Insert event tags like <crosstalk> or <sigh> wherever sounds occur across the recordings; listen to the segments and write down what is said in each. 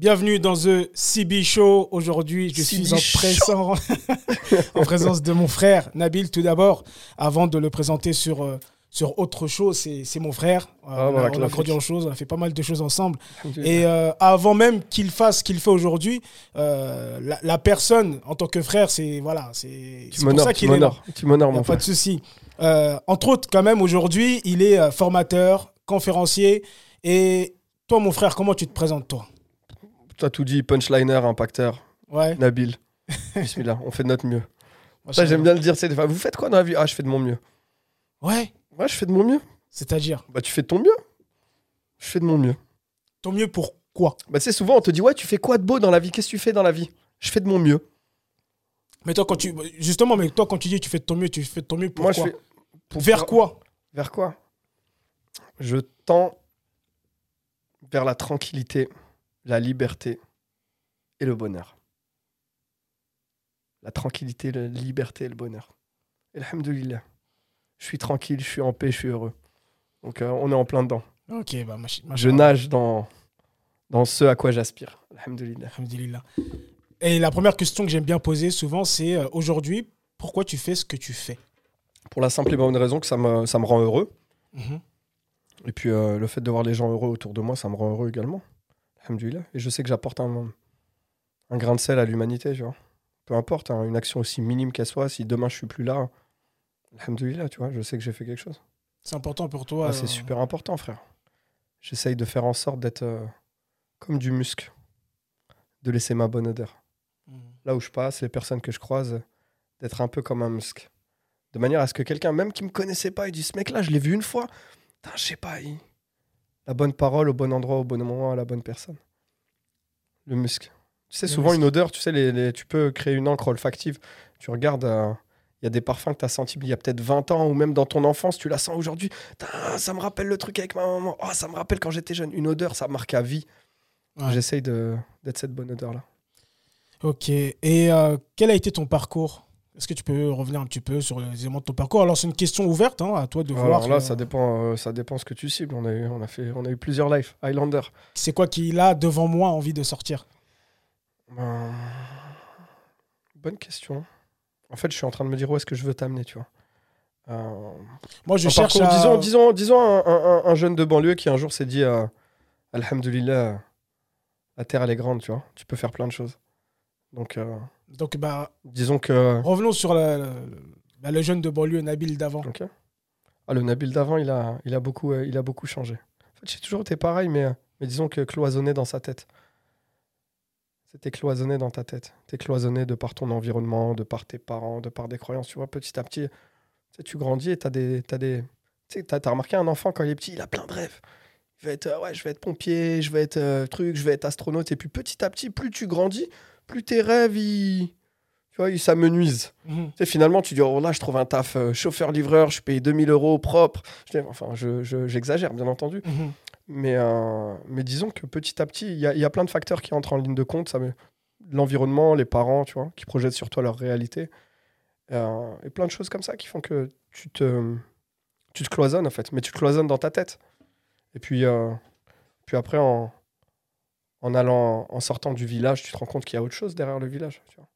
Bienvenue dans The CB Show. Aujourd'hui, je suis en, présent, <laughs> en présence de mon frère Nabil, tout d'abord, avant de le présenter sur, euh, sur autre chose. C'est mon frère. Euh, Ah, on, a, on a grandi classique. en choses, on a fait pas mal de choses ensemble. Et euh, avant même qu'il fasse ce qu'il fait aujourd'hui, la, la personne, en tant que frère, c'est voilà, c'est pour ça qu'il est là. tu m'honores, mon pas frère. de souci. Entre autres, quand même, aujourd'hui, il est formateur, conférencier. Et toi, mon frère, comment tu te présentes, toi? T'as tout dit, punchliner, impacteur, Ouais. Nabil. <laughs> Bismillah, on fait de notre mieux. Ça, j'aime bien le dire. c'est des fois, Vous faites quoi dans la vie? Ah, je fais de mon mieux. Ouais, Ouais, je fais de mon mieux. c'est-à-dire, Bah, tu fais de ton mieux. Je fais de mon mieux. ton mieux pour quoi? Bah, tu sais, souvent, on te dit, ouais, tu fais quoi de beau dans la vie? Qu'est-ce que tu fais dans la vie? Je fais de mon mieux. Mais toi, quand tu. Justement, mais toi, quand tu dis tu fais de ton mieux, tu fais de ton mieux pour Moi, quoi? je fais. pour- Vers quoi? Vers quoi? Je tends vers la tranquillité, la liberté et le bonheur. La tranquillité, la liberté et le bonheur. Alhamdulillah. Je suis tranquille, je suis en paix, je suis heureux. Donc euh, on est en plein dedans. Ok, bah, Je nage dans, dans ce à quoi j'aspire. Alhamdulillah. Alhamdulillah. Et la première question que j'aime bien poser souvent, c'est euh, aujourd'hui, pourquoi tu fais ce que tu fais? Pour la simple et bonne raison que ça me, ça me rend heureux. Mhm. Et puis euh, le fait de voir les gens heureux autour de moi, ça me rend heureux également. Alhamdulillah. Et je sais que j'apporte un, un grain de sel à l'humanité, tu vois. Peu importe, hein, une action aussi minime qu'elle soit, si demain je suis plus là, Alhamdulillah, tu vois, je sais que j'ai fait quelque chose. C'est important pour toi. Ah, euh, c'est super important, frère. J'essaye de faire en sorte d'être euh, comme du musc, de laisser ma bonne odeur. Mhm. Là où je passe, les personnes que je croise, d'être un peu comme un musc. De manière à ce que quelqu'un, même qui me connaissait pas, il dit ce mec-là, je l'ai vu une fois. Je sais pas, il... la bonne parole au bon endroit, au bon moment, à la bonne personne. Le musc. Tu sais, Le souvent une odeur, tu sais, les, les- tu peux créer une encre olfactive. Tu regardes, euh, il y a des parfums que tu as sentis il y a peut-être 20 ans, ou même dans ton enfance, tu la sens aujourd'hui. Ça me rappelle le truc avec ma maman. Oh, ça me rappelle quand j'étais jeune. Une odeur, ça marque à vie. Ouais. J'essaye de- d'être cette bonne odeur-là. Ok. Et euh, quel a été ton parcours? Est-ce que tu peux revenir un petit peu sur les éléments de ton parcours? Alors, c'est une question ouverte, hein, à toi de voir. Alors là, ça dépend, euh, ça dépend ce que tu cibles. On a eu, on a fait, on a eu plusieurs lives. Highlander. C'est quoi qui, là, devant moi, a envie de sortir? Ben, Bonne question. En fait, je suis en train de me dire où est-ce que je veux t'amener, tu vois. Euh, Moi, je cherche parcours, à... disons, disons, disons un, un- un jeune de banlieue qui un jour s'est dit, euh, Alhamdulillah, la terre elle est grande, tu vois. Tu peux faire plein de choses. Donc, euh, Donc, bah, disons que revenons sur le, le- le jeune de banlieue, Nabil d'avant. Ok. Ah, le Nabil d'avant, il a, il, a beaucoup, euh, il a beaucoup changé. En fait, j'ai toujours été pareil, mais, euh, mais disons que cloisonné dans sa tête. C'était cloisonné dans ta tête. T'es cloisonné de par ton environnement, de par tes parents, de par des croyances. Tu vois, petit à petit, tu, grandis et t'as des. As des tu t'as remarqué un enfant quand il est petit, il a plein de rêves. Il va être, euh, ouais, je vais être pompier, je vais être euh, truc, je vais être astronaute. Et puis petit à petit, plus tu grandis, plus tes rêves, ils, tu vois, ils s'amenuisent. Mhm. Tu sais, finalement, tu dis, oh là, je trouve un taf euh, chauffeur-livreur, je paye 2000 euros propre. Je dis, enfin, je- je- j'exagère, bien entendu. Mhm. Mais, euh, mais disons que petit à petit, il y y a plein de facteurs qui entrent en ligne de compte. Ça me- L'environnement, les parents, tu vois, qui projettent sur toi leur réalité. Euh, et plein de choses comme ça qui font que tu te, tu te cloisonnes, en fait. Mais tu te cloisonnes dans ta tête. Et puis, puis après, en, en allant, en sortant du village, tu te rends compte qu'il y a autre chose derrière le village. Tu vois.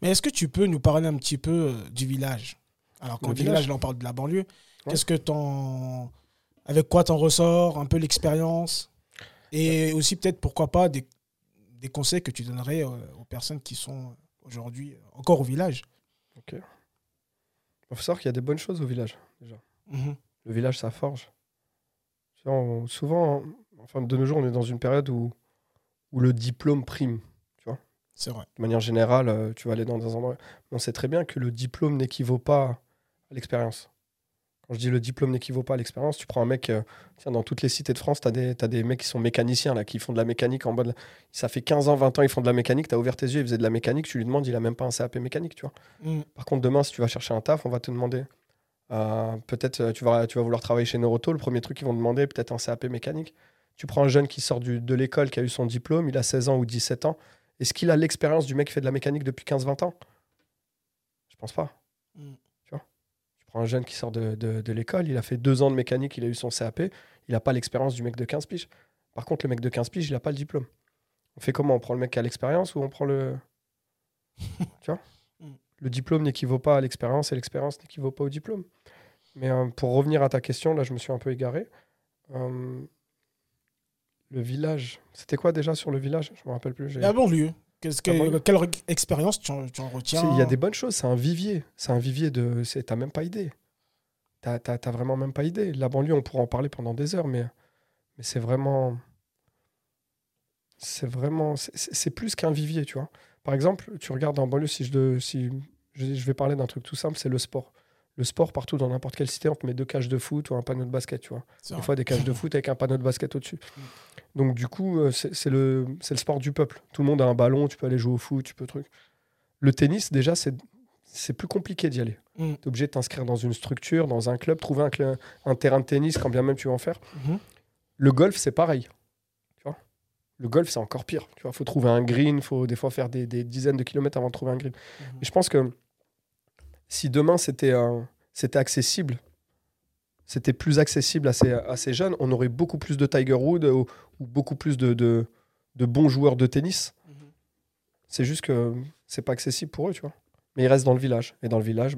Mais est-ce que tu peux nous parler un petit peu euh, du village? Alors, quand Le village, village là, on parle de la banlieue. Qu'est-ce que t'en. Avec quoi t'en ressors? Un peu l'expérience? Et aussi, peut-être, pourquoi pas, des, des conseils que tu donnerais euh, aux personnes qui sont aujourd'hui euh, encore au village? Il faut savoir qu'il y a des bonnes choses au village, déjà. Mhm. Le village, ça forge. On- souvent, enfin, de nos jours, on est dans une période où, où le diplôme prime. C'est vrai. De manière générale, euh, tu vas aller dans des endroits. On sait très bien que le diplôme n'équivaut pas à l'expérience. Quand je dis le diplôme n'équivaut pas à l'expérience, tu prends un mec, euh, tiens, dans toutes les cités de France, tu as, des mecs qui sont mécaniciens, là, qui font de la mécanique en mode. Ça fait 15 ans, 20 ans, ils font de la mécanique, tu as ouvert tes yeux, ils faisaient de la mécanique, tu lui demandes, il a même pas un CAP mécanique, tu vois. Mhm. Par contre, demain, si tu vas chercher un taf, on va te demander. euh, peut-être tu vas, tu vas vouloir travailler chez Noroto. Le premier truc qu'ils vont demander, peut-être un CAP mécanique. Tu prends un jeune qui sort du- de l'école, qui a eu son diplôme, il a 16 ans ou 17 ans. Est-ce qu'il a l'expérience du mec qui fait de la mécanique depuis 15-20 ans? Je pense pas. Mm. Tu vois? Tu prends un jeune qui sort de, de- de l'école, il a fait deux ans de mécanique, il a eu son CAP, il n'a pas l'expérience du mec de 15 piges. Par contre, le mec de 15 piges, il n'a pas le diplôme. On fait comment? On prend le mec qui a l'expérience ou on prend le. <laughs> tu vois? Mm. Le diplôme n'équivaut pas à l'expérience et l'expérience n'équivaut pas au diplôme. Mais euh, pour revenir à ta question, là, je me suis un peu égaré. Euh, le village. C'était quoi déjà sur le village? Je me rappelle plus. Un bon lieu. Qu'est-ce que, lieu. quelle expérience tu en, tu en retiens? Il y a des bonnes choses. C'est un vivier. C'est un vivier de. T'as même pas idée. T'as vraiment même pas idée. La banlieue, on pourra en parler pendant des heures, mais, mais c'est vraiment. C'est vraiment. c'est- plus qu'un vivier, tu vois. Par exemple, tu regardes en banlieue, si je, de- si je, je vais parler d'un truc tout simple, c'est le sport. Le sport, partout, dans n'importe quelle cité, on te met deux cages de foot ou un panneau de basket, tu vois. Des fois, des cages de foot avec un panneau de basket au-dessus. Donc, du coup, euh, c'est le, le sport du peuple. Tout le monde a un ballon, tu peux aller jouer au foot, tu peux truc. Le tennis, déjà, c'est plus compliqué d'y aller. Mm. Tu es obligé de t'inscrire dans une structure, dans un club, trouver un, un terrain de tennis, quand bien même tu veux en faire. Mhm. Le golf, c'est pareil. Tu vois? Le golf, c'est encore pire. Tu vois, faut trouver un green, faut des fois faire des, des dizaines de kilomètres avant de trouver un green. Mhm. Et je pense que si demain c'était c'était accessible, c'était plus accessible à ces, à ces jeunes, on aurait beaucoup plus de Tiger Woods ou, ou beaucoup plus de, de, de bons joueurs de tennis. Mhm. C'est juste que c'est pas accessible pour eux, tu vois. Mais ils restent dans le village. Et dans le village,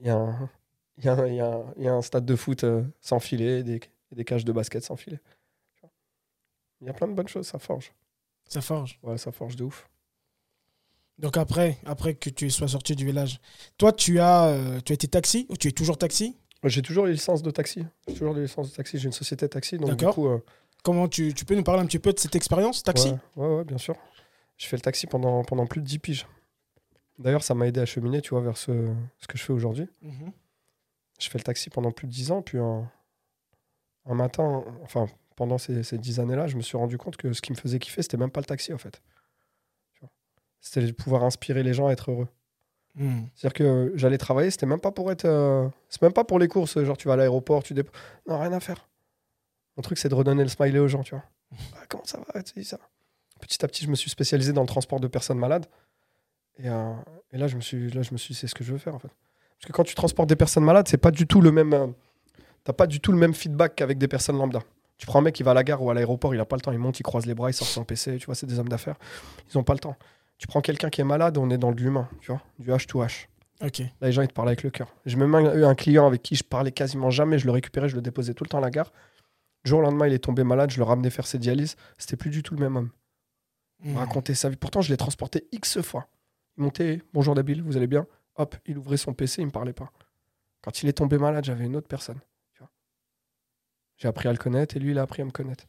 il y, a un- y, y y a stade de foot euh, sans filet et des, et des cages de basket sans filet. Il y a plein de bonnes choses, ça forge. Ça forge. Ouais, ça forge de ouf. Donc après, après que tu sois sorti du village, toi, tu as, euh, tu as été taxi ou tu es toujours taxi? Moi, J'ai toujours les licences de taxi. J'ai toujours les licences de taxi. J'ai une société de taxi. D'accord. euh, Comment tu, tu peux nous parler un petit peu de cette expérience taxi? Ouais, ouais, ouais, bien sûr. Je fais le taxi pendant, pendant plus de 10 piges. D'ailleurs, ça m'a aidé à cheminer, tu vois, vers ce, ce que je fais aujourd'hui. Mhm. Je fais le taxi pendant plus de 10 ans, puis un, un matin, enfin, pendant ces, ces 10 années-là, je me suis rendu compte que ce qui me faisait kiffer, c'était même pas le taxi, en fait. C'était de pouvoir inspirer les gens à être heureux. Mhm. C'est-à-dire que j'allais travailler, c'était même pas pour être. euh, C'est même pas pour les courses, genre tu vas à l'aéroport, tu dép... Non, rien à faire. Mon truc, c'est de redonner le smiley aux gens, tu vois. Ah, comment ça va ça Petit à petit, je me suis spécialisé dans le transport de personnes malades. Et, euh, et là, je me suis, là, je me suis, dit, c'est ce que je veux faire en fait. Parce que quand tu transportes des personnes malades, c'est pas du tout le même. euh, T'as pas du tout le même feedback qu'avec des personnes lambda. Tu prends un mec qui va à la gare ou à l'aéroport, il a pas le temps, il monte, il croise les bras, il sort son PC, tu vois, c'est des hommes d'affaires. Ils ont pas le temps. Tu prends quelqu'un qui est malade, on est dans de l'humain, tu vois, du H to H. Ok. Là, les gens, ils te parlent avec le cœur. J'ai même eu un client avec qui je parlais quasiment jamais. Je le récupérais, je le déposais tout le temps à la gare. Du jour au lendemain, il est tombé malade. Je le ramenais faire ses dialyses. C'était plus du tout le même homme. Mhm. racontait sa vie. Pourtant, je l'ai transporté X fois. Il montait, bonjour Dabil, vous allez bien? Hop, il ouvrait son PC, il me parlait pas. Quand il est tombé malade, j'avais une autre personne. J'ai appris à le connaître et lui, il a appris à me connaître.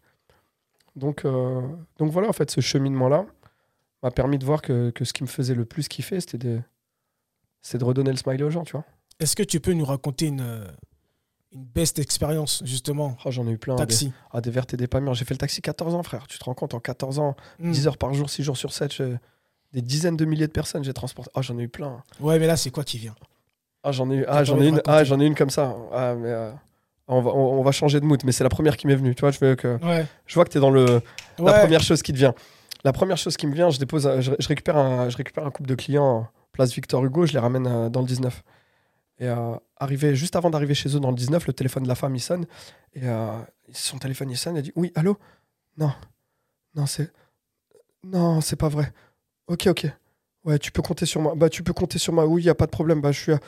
Donc, euh, donc voilà, en fait, ce cheminement-là m'a permis de voir que, que ce qui me faisait le plus kiffer, c'était de, de redonner le smiley aux gens, tu vois. Est-ce que tu peux nous raconter une, euh, une best expérience, justement, Oh, j'en ai eu plein. Des, taxi ah, des vertes et des pas mûres. J'ai fait le taxi 14 ans, frère. Tu te rends compte, en 14 ans, Mhm. 10 heures par jour, 6 jours sur 7, je- des dizaines de milliers de personnes, j'ai transporté. Ah, j'en ai eu plein. Ouais, mais là, c'est quoi qui vient? Ah, j'en ai eu, ah, j'en ai une, ah, j'en ai une comme ça. Ah, mais, euh, on, va, on, on va changer de mood, mais c'est la première qui m'est venue. Tu vois, je, veux que, Ouais. je vois que tu es dans le, la première chose qui te vient. La première chose qui me vient, je, dépose, je, je récupère, un, je récupère un couple de clients, place Victor Hugo, je les ramène euh, dans le 19. Et euh, arrivé, juste avant d'arriver chez eux dans le 19, le téléphone de la femme, il sonne. Et euh, son téléphone, il sonne, il dit Oui, allô? Non, non, c'est. Non, c'est pas vrai. Ok, ok. Ouais, tu peux compter sur moi. Bah, tu peux compter sur moi. Oui, il n'y a pas de problème. Bah, je suis. à-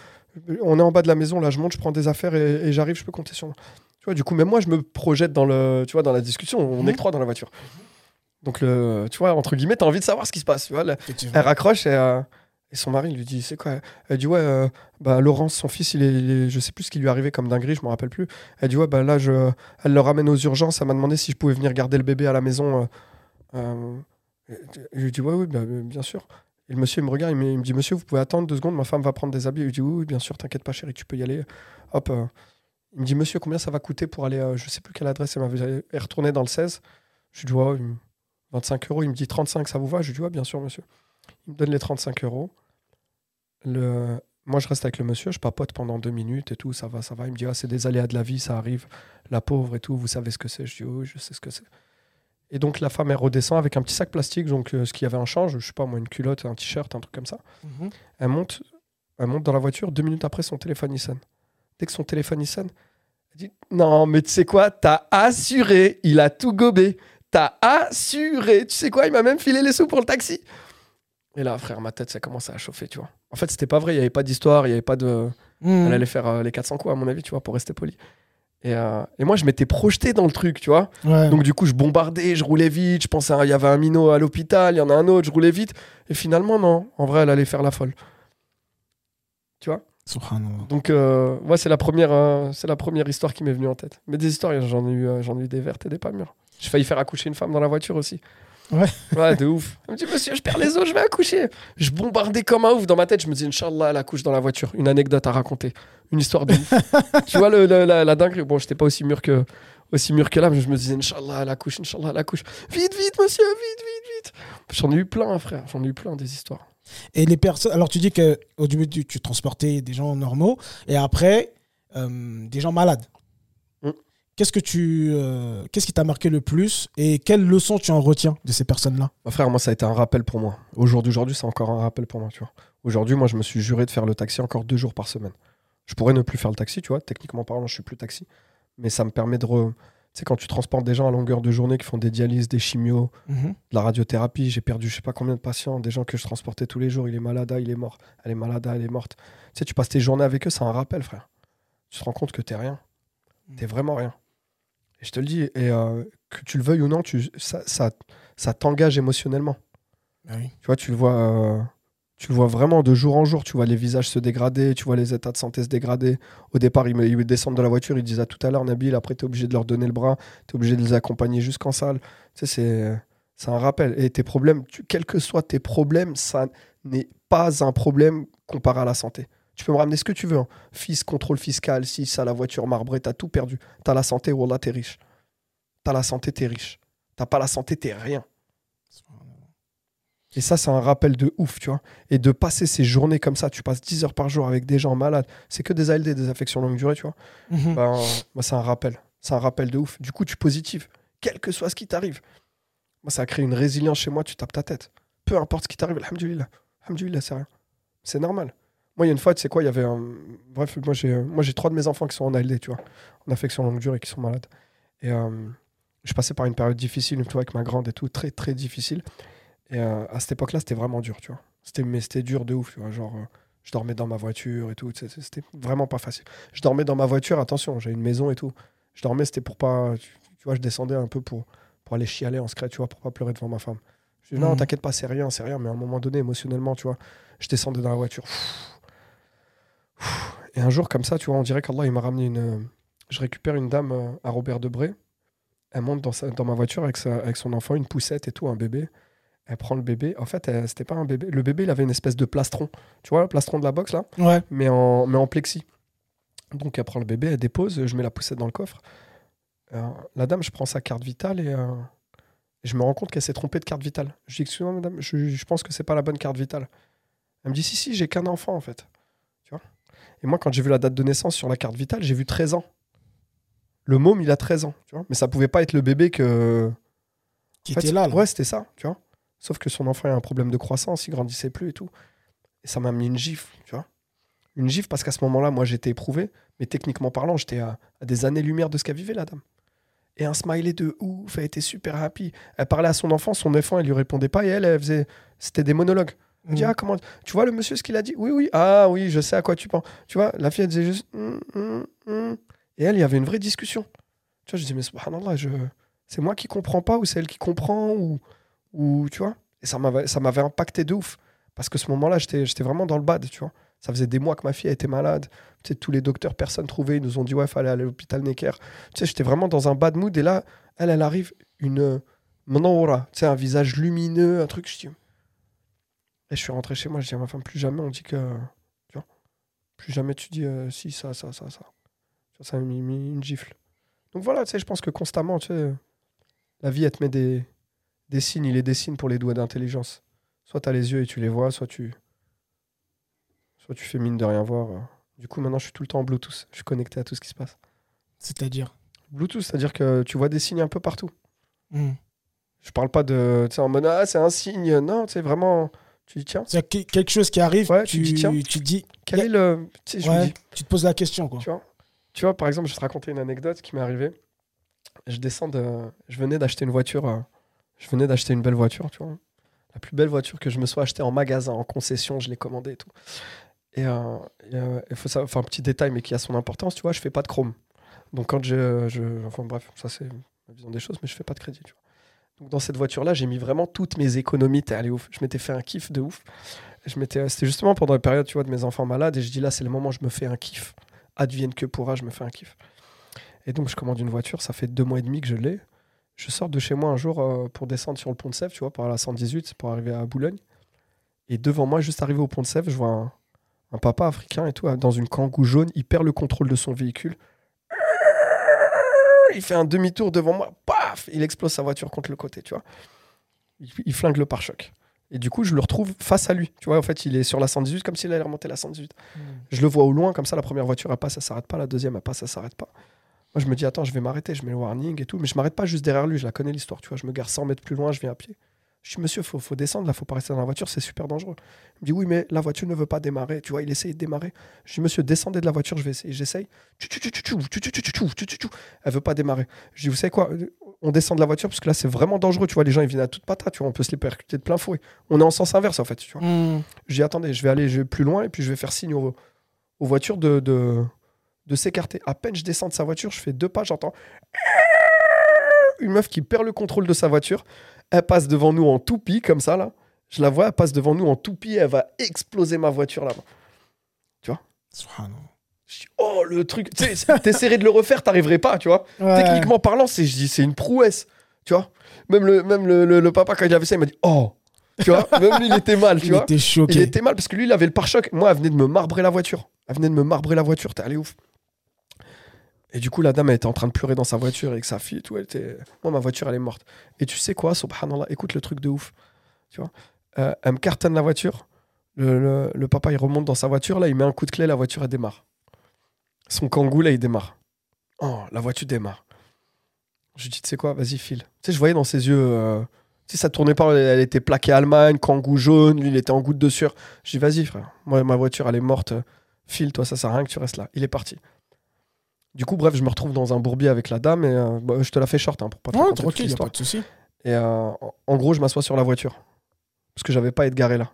On est en bas de la maison, là, je monte, je prends des affaires et, et j'arrive, je peux compter sur moi. Tu vois, du coup, même moi, je me projette dans, le, tu vois, dans la discussion. On Mhm. est que trois dans la voiture. Donc, le, tu vois, entre guillemets, tu as envie de savoir ce qui se passe. Tu vois, elle raccroche et, euh, et son mari lui dit C'est quoi? Elle dit Ouais, euh, bah, Laurence, son fils, il est, il est- je sais plus ce qui lui est arrivé comme dinguerie, je me rappelle plus. Elle dit Ouais, bah là, je, elle le ramène aux urgences. Elle m'a demandé si je pouvais venir garder le bébé à la maison. euh, je lui dis Ouais, oui, bah, bien sûr. Et le monsieur, il me regarde, il me, il me dit Monsieur, vous pouvez attendre deux secondes, ma femme va prendre des habits. Je lui dis Oui, oui, bien sûr, t'inquiète pas, chérie, tu peux y aller. Hop. il me dit Monsieur, combien ça va coûter pour aller Je sais plus quelle adresse elle m'avait elle retournait dans le 16. Je lui dis Ouais, 25 euros. Il me dit 35, ça vous va? Je lui dis Ouais, bien sûr, monsieur. Il me donne les 35 euros. Le... Moi, je reste avec le monsieur, je papote pendant deux minutes et tout, ça va, ça va. Il me dit, ah, c'est des aléas de la vie, ça arrive, la pauvre et tout, vous savez ce que c'est? Je dis, oui, je sais ce que c'est. Et donc, la femme, elle redescend avec un petit sac plastique, donc euh, ce qu'il y avait un change, je sais pas, moi, une culotte, un t-shirt, un truc comme ça. Mhm. Elle monte, elle monte dans la voiture, deux minutes après, son téléphone, il sonne. Dès que son téléphone, il sonne, elle dit, non, mais tu sais quoi, t'as assuré, il a tout gobé. T'as assuré. Tu sais quoi Il m'a même filé les sous pour le taxi. Et là, frère, ma tête, ça commençait à chauffer, tu vois. En fait, c'était pas vrai. Il n'y avait pas d'histoire. Il n'y avait pas de. Hmm. Elle allait faire euh, les 400 coups, à mon avis, tu vois, pour rester poli. Et, euh, et moi, je m'étais projeté dans le truc, tu vois. Ouais. Donc, du coup, je bombardais, je roulais vite. Je pensais, il y avait un minot à l'hôpital, il y en a un autre, je roulais vite. Et finalement, non. En vrai, elle allait faire la folle. Tu vois? Donc, euh, ouais, c'est la, première, euh, c'est la première histoire qui m'est venue en tête. Mais des histoires, j'en ai, eu, j'en ai eu des vertes et des pas mûres. J'ai failli faire accoucher une femme dans la voiture aussi. Ouais. Ouais, de ouf. Elle me dit, monsieur, je perds les os, je vais accoucher. Je bombardais comme un ouf dans ma tête. Je me dis, Inch'Allah, elle accouche dans la voiture. Une anecdote à raconter. Une histoire de ouf. <laughs> tu vois, le, le- la, la dinguerie. Bon, j'étais pas aussi mûr que, aussi mûr que là, mais je me disais, Inch'Allah, elle accouche, Inch'Allah, elle accouche. Vite, vite, monsieur, vite, vite, vite. J'en ai eu plein, frère. J'en ai eu plein des histoires. Et les personnes. Alors, tu dis qu'au début, tu, tu transportais des gens normaux et après, euh, des gens malades. Qu'est-ce que tu. euh, Qu'est-ce qui t'a marqué le plus et quelles leçons tu en retiens de ces personnes-là? Mon frère, moi, ça a été un rappel pour moi. Aujourd'hui, aujourd'hui, c'est encore un rappel pour moi, tu vois. Aujourd'hui, moi, je me suis juré de faire le taxi encore deux jours par semaine. Je pourrais ne plus faire le taxi, tu vois. Techniquement parlant, je suis plus taxi. Mais ça me permet de. re- Tu sais, quand tu transportes des gens à longueur de journée qui font des dialyses, des chimios, Mhm. de la radiothérapie, j'ai perdu je sais pas combien de patients, des gens que je transportais tous les jours. Il est malade, il est mort. Elle est malade, elle est morte. Tu sais, tu passes tes journées avec eux, c'est un rappel, frère. Tu te rends compte que t'es rien. T'es vraiment rien. Et je te le dis, et euh, que tu le veuilles ou non, tu, ça, ça, ça t'engage émotionnellement. Ah oui. Tu vois, tu le vois, euh, tu le vois vraiment de jour en jour. Tu vois les visages se dégrader, tu vois les états de santé se dégrader. Au départ, ils, descendent de la voiture, ils disent à tout à l'heure, Nabil, après, tu es obligé de leur donner le bras, tu es obligé de les accompagner jusqu'en salle. Tu sais, c'est, c'est un rappel. Et tes problèmes, tu- quels que soient tes problèmes, ça n'est pas un problème comparé à la santé. Tu peux me ramener ce que tu veux. hein. Fils, contrôle fiscal, si ça, la voiture marbrée, t'as tout perdu. T'as la santé, wallah, t'es riche. T'as la santé, t'es riche. T'as pas la santé, t'es rien. Et ça, c'est un rappel de ouf, tu vois. Et de passer ces journées comme ça, tu passes 10 heures par jour avec des gens malades, c'est que des ALD, des affections longue durée, tu vois. Ben, moi, c'est un rappel. C'est un rappel de ouf. Du coup, tu positives, quel que soit ce qui t'arrive. Moi, ça a créé une résilience chez moi, tu tapes ta tête. Peu importe ce qui t'arrive, alhamdoulilah. Alhamdoulilah, c'est rien. C'est normal. Moi, il y a une fois, tu sais quoi, il y avait un. Bref, moi, j'ai moi, j'ai trois de mes enfants qui sont en ALD, tu vois, en affection longue durée, qui sont malades. Et euh, je passais par une période difficile, tu vois, avec ma grande et tout, très, très difficile. Et euh, à cette époque-là, c'était vraiment dur, tu vois. C'était, mais c'était dur de ouf, tu vois. Genre, euh, je dormais dans ma voiture et tout. C'était vraiment pas facile. Je dormais dans ma voiture, attention, j'ai une maison et tout. Je dormais, c'était pour pas. Tu, tu vois, je descendais un peu pour, pour aller chialer en secret, tu vois, pour pas pleurer devant ma femme. Je dis, non, Mhm. t'inquiète pas, c'est rien, c'est rien. Mais à un moment donné, émotionnellement, tu vois, je descendais dans la voiture. Et un jour, comme ça, tu vois, on dirait qu'Allah, il m'a ramené une. Je récupère une dame euh, à Robert Debré. Elle monte dans, sa- dans ma voiture avec, sa- avec son enfant, une poussette et tout, un bébé. Elle prend le bébé. En fait, elle- c'était pas un bébé. Le bébé, il avait une espèce de plastron. Tu vois, le plastron de la box, là? Ouais. mais en, mais en plexi. Donc elle prend le bébé, elle dépose, je mets la poussette dans le coffre. Euh, la dame, je prends sa carte vitale et, euh, et je me rends compte qu'elle s'est trompée de carte vitale. Je dis, excusez-moi madame, je, je pense que c'est pas la bonne carte vitale. Elle me dit, si, si, j'ai qu'un enfant en fait. Et moi, quand j'ai vu la date de naissance sur la carte vitale, j'ai vu 13 ans. Le môme, il a 13 ans. Tu vois Mais ça pouvait pas être le bébé que... Qui En fait, était là, là. Ouais, c'était ça, tu vois. Sauf que son enfant a un problème de croissance, il grandissait plus et tout. Et ça m'a mis une gifle, tu vois. Une gifle parce qu'à ce moment-là, moi, j'étais éprouvé, mais techniquement parlant, j'étais à, à des années-lumière de ce qu'a vivait la dame. Et un smiley de ouf, elle était super happy. Elle parlait à son enfant, son enfant, elle lui répondait pas, et elle, elle faisait. C'était des monologues. Dit, Mhm. ah, comment. Tu vois le monsieur, ce qu'il a dit? Oui, oui, ah, oui, je sais à quoi tu penses. Tu vois, la fille, elle disait juste. Hum, hum. Et elle, il y avait une vraie discussion. Tu vois, je dis, mais subhanallah, je... c'est moi qui comprends pas, ou c'est elle qui comprend, ou. ou tu vois? Et ça m'avait impacté de ouf. Parce que ce moment-là, j'étais vraiment dans le bad, tu vois? Ça faisait des mois que ma fille était malade. Tu sais, tous les docteurs, personne trouvait. Ils nous ont dit, ouais, fallait aller à l'hôpital Necker. Tu sais, j'étais vraiment dans un bad mood. Et là, elle, elle arrive, une manaura, tu sais, un visage lumineux, un truc. Je dis, et je suis rentré chez moi, je dis à ma femme, plus jamais on dit que. Tu vois Plus jamais tu dis euh, si, ça, ça, ça, ça. Tu vois, ça m'a mis, mis une gifle. Donc voilà, tu sais, je pense que constamment, tu sais, la vie, elle te met des, des signes, il est des signes pour les doigts d'intelligence. Soit tu as les yeux et tu les vois, soit tu. Soit tu fais mine de rien voir. euh. Du coup, maintenant, je suis tout le temps en Bluetooth. Je suis connecté à tout ce qui se passe. C'est-à-dire? Bluetooth, c'est-à-dire que tu vois des signes un peu partout. Mhm. Je parle pas de. Tu sais, en mode, ah, c'est un signe. Non, tu sais, vraiment. Tu dis, tiens, C'est que- quelque chose qui arrive, Ouais, tu, tu dis, tiens. tu dis, quel est le. Tu sais, je me ouais, dis, tu te poses la question, quoi. Tu vois, tu vois, par exemple, je vais te raconter une anecdote qui m'est arrivée. Je descends de. Je venais d'acheter une voiture. euh, Je venais d'acheter une belle voiture, tu vois. La plus belle voiture que je me sois achetée en magasin, en concession, je l'ai commandée et tout. Et euh, euh, il faut savoir, enfin, un petit détail, mais qui a son importance, tu vois, je fais pas de chrome. Donc quand je. je enfin bref, ça c'est ma vision des choses, mais je fais pas de crédit, tu vois. Dans cette voiture-là, j'ai mis vraiment toutes mes économies. T'es allé. Je m'étais fait un kiff de ouf. Je m'étais, c'était justement pendant la période, tu vois, de mes enfants malades, et je dis là, c'est le moment où je me fais un kiff. Advienne que pourra, je me fais un kiff. Et donc je commande une voiture, ça fait deux mois et demi que je l'ai. Je sors de chez moi un jour euh, pour descendre sur le pont de Sèvres, tu vois, par la 118, c'est pour arriver à Boulogne. Et devant moi, juste arrivé au pont de Sèvres, je vois un, papa africain et tout, dans une kangou jaune, il perd le contrôle de son véhicule. Il fait un demi-tour devant moi, il explose sa voiture contre le côté, tu vois. Il, flingue le pare-choc. Et du coup, je le retrouve face à lui. Tu vois, en fait, il est sur la 118 comme s'il allait remonter la 118. Je le vois au loin, comme ça, la première voiture, elle passe, ça s'arrête pas. La deuxième, elle passe, ça s'arrête pas. Moi, je me dis, attends, je vais m'arrêter, je mets le warning et tout. Mais je m'arrête pas juste derrière lui, je la connais l'histoire. Tu vois, je me gare 100 mètres plus loin, je viens à pied. Je dis, monsieur, faut, faut descendre, là, faut pas rester dans la voiture, c'est super dangereux. Il me dit, oui, mais la voiture ne veut pas démarrer. Tu vois, il essaye de démarrer. Je dis, monsieur, descendez de la voiture, je vais essayer. J'essaye. Elle veut pas démarrer. Je dis, vous savez quoi on descend de la voiture parce que là, c'est vraiment dangereux. Tu vois, les gens, ils viennent à toute patate. Tu vois, on peut se les percuter de plein fouet. On est en sens inverse, en fait. Tu vois. Hmm. Je dis attendez, je vais aller je vais plus loin et puis je vais faire signe aux, aux voitures de, de, de s'écarter. À peine je descends de sa voiture, je fais deux pas, j'entends une meuf qui perd le contrôle de sa voiture. Elle passe devant nous en toupie, comme ça, là. Je la vois, elle passe devant nous en toupie, elle va exploser ma voiture là-bas. Subhanallah. Je dis, oh, le truc. Tu t'essaierais de le refaire, t'arriverais pas, tu vois. Ouais. Techniquement parlant, c'est, je dis, c'est une prouesse, tu vois. Même le, même le, le- le papa, quand il avait ça, il m'a dit, oh, tu vois. Même lui, il était mal, tu il vois. était choqué. Il était mal parce que lui, il avait le pare-choc. Moi, elle venait de me marbrer la voiture. Elle venait de me marbrer la voiture. T'es allé ouf. Et du coup, la dame, elle était en train de pleurer dans sa voiture avec sa fille et tout. Elle était... Moi, ma voiture, elle est morte. Et tu sais quoi, subhanallah, écoute le truc de ouf. Tu vois Euh, Elle me cartonne la voiture. Le, le- le papa, il remonte dans sa voiture. Là, il met un coup de clé. La voiture, elle démarre. Son kangou, là, il démarre. Oh, la voiture démarre. Je lui dis, tu sais quoi, vas-y, file. Tu sais, je voyais dans ses yeux. euh, Tu sais, ça tournait pas. Elle était plaquée Allemagne, kangou jaune. Lui, il était en goutte de sueur. Je dis, vas-y, frère. Moi, ma voiture, elle est morte. File, toi, ça sert à rien que tu restes là. Il est parti. Du coup, bref, je me retrouve dans un bourbier avec la dame et euh, bah, je te la fais short hein, pour pas te Ouais, toute y a pas de souci. Et euh, en- en gros, je m'assois sur la voiture parce que j'avais pas à être garé là.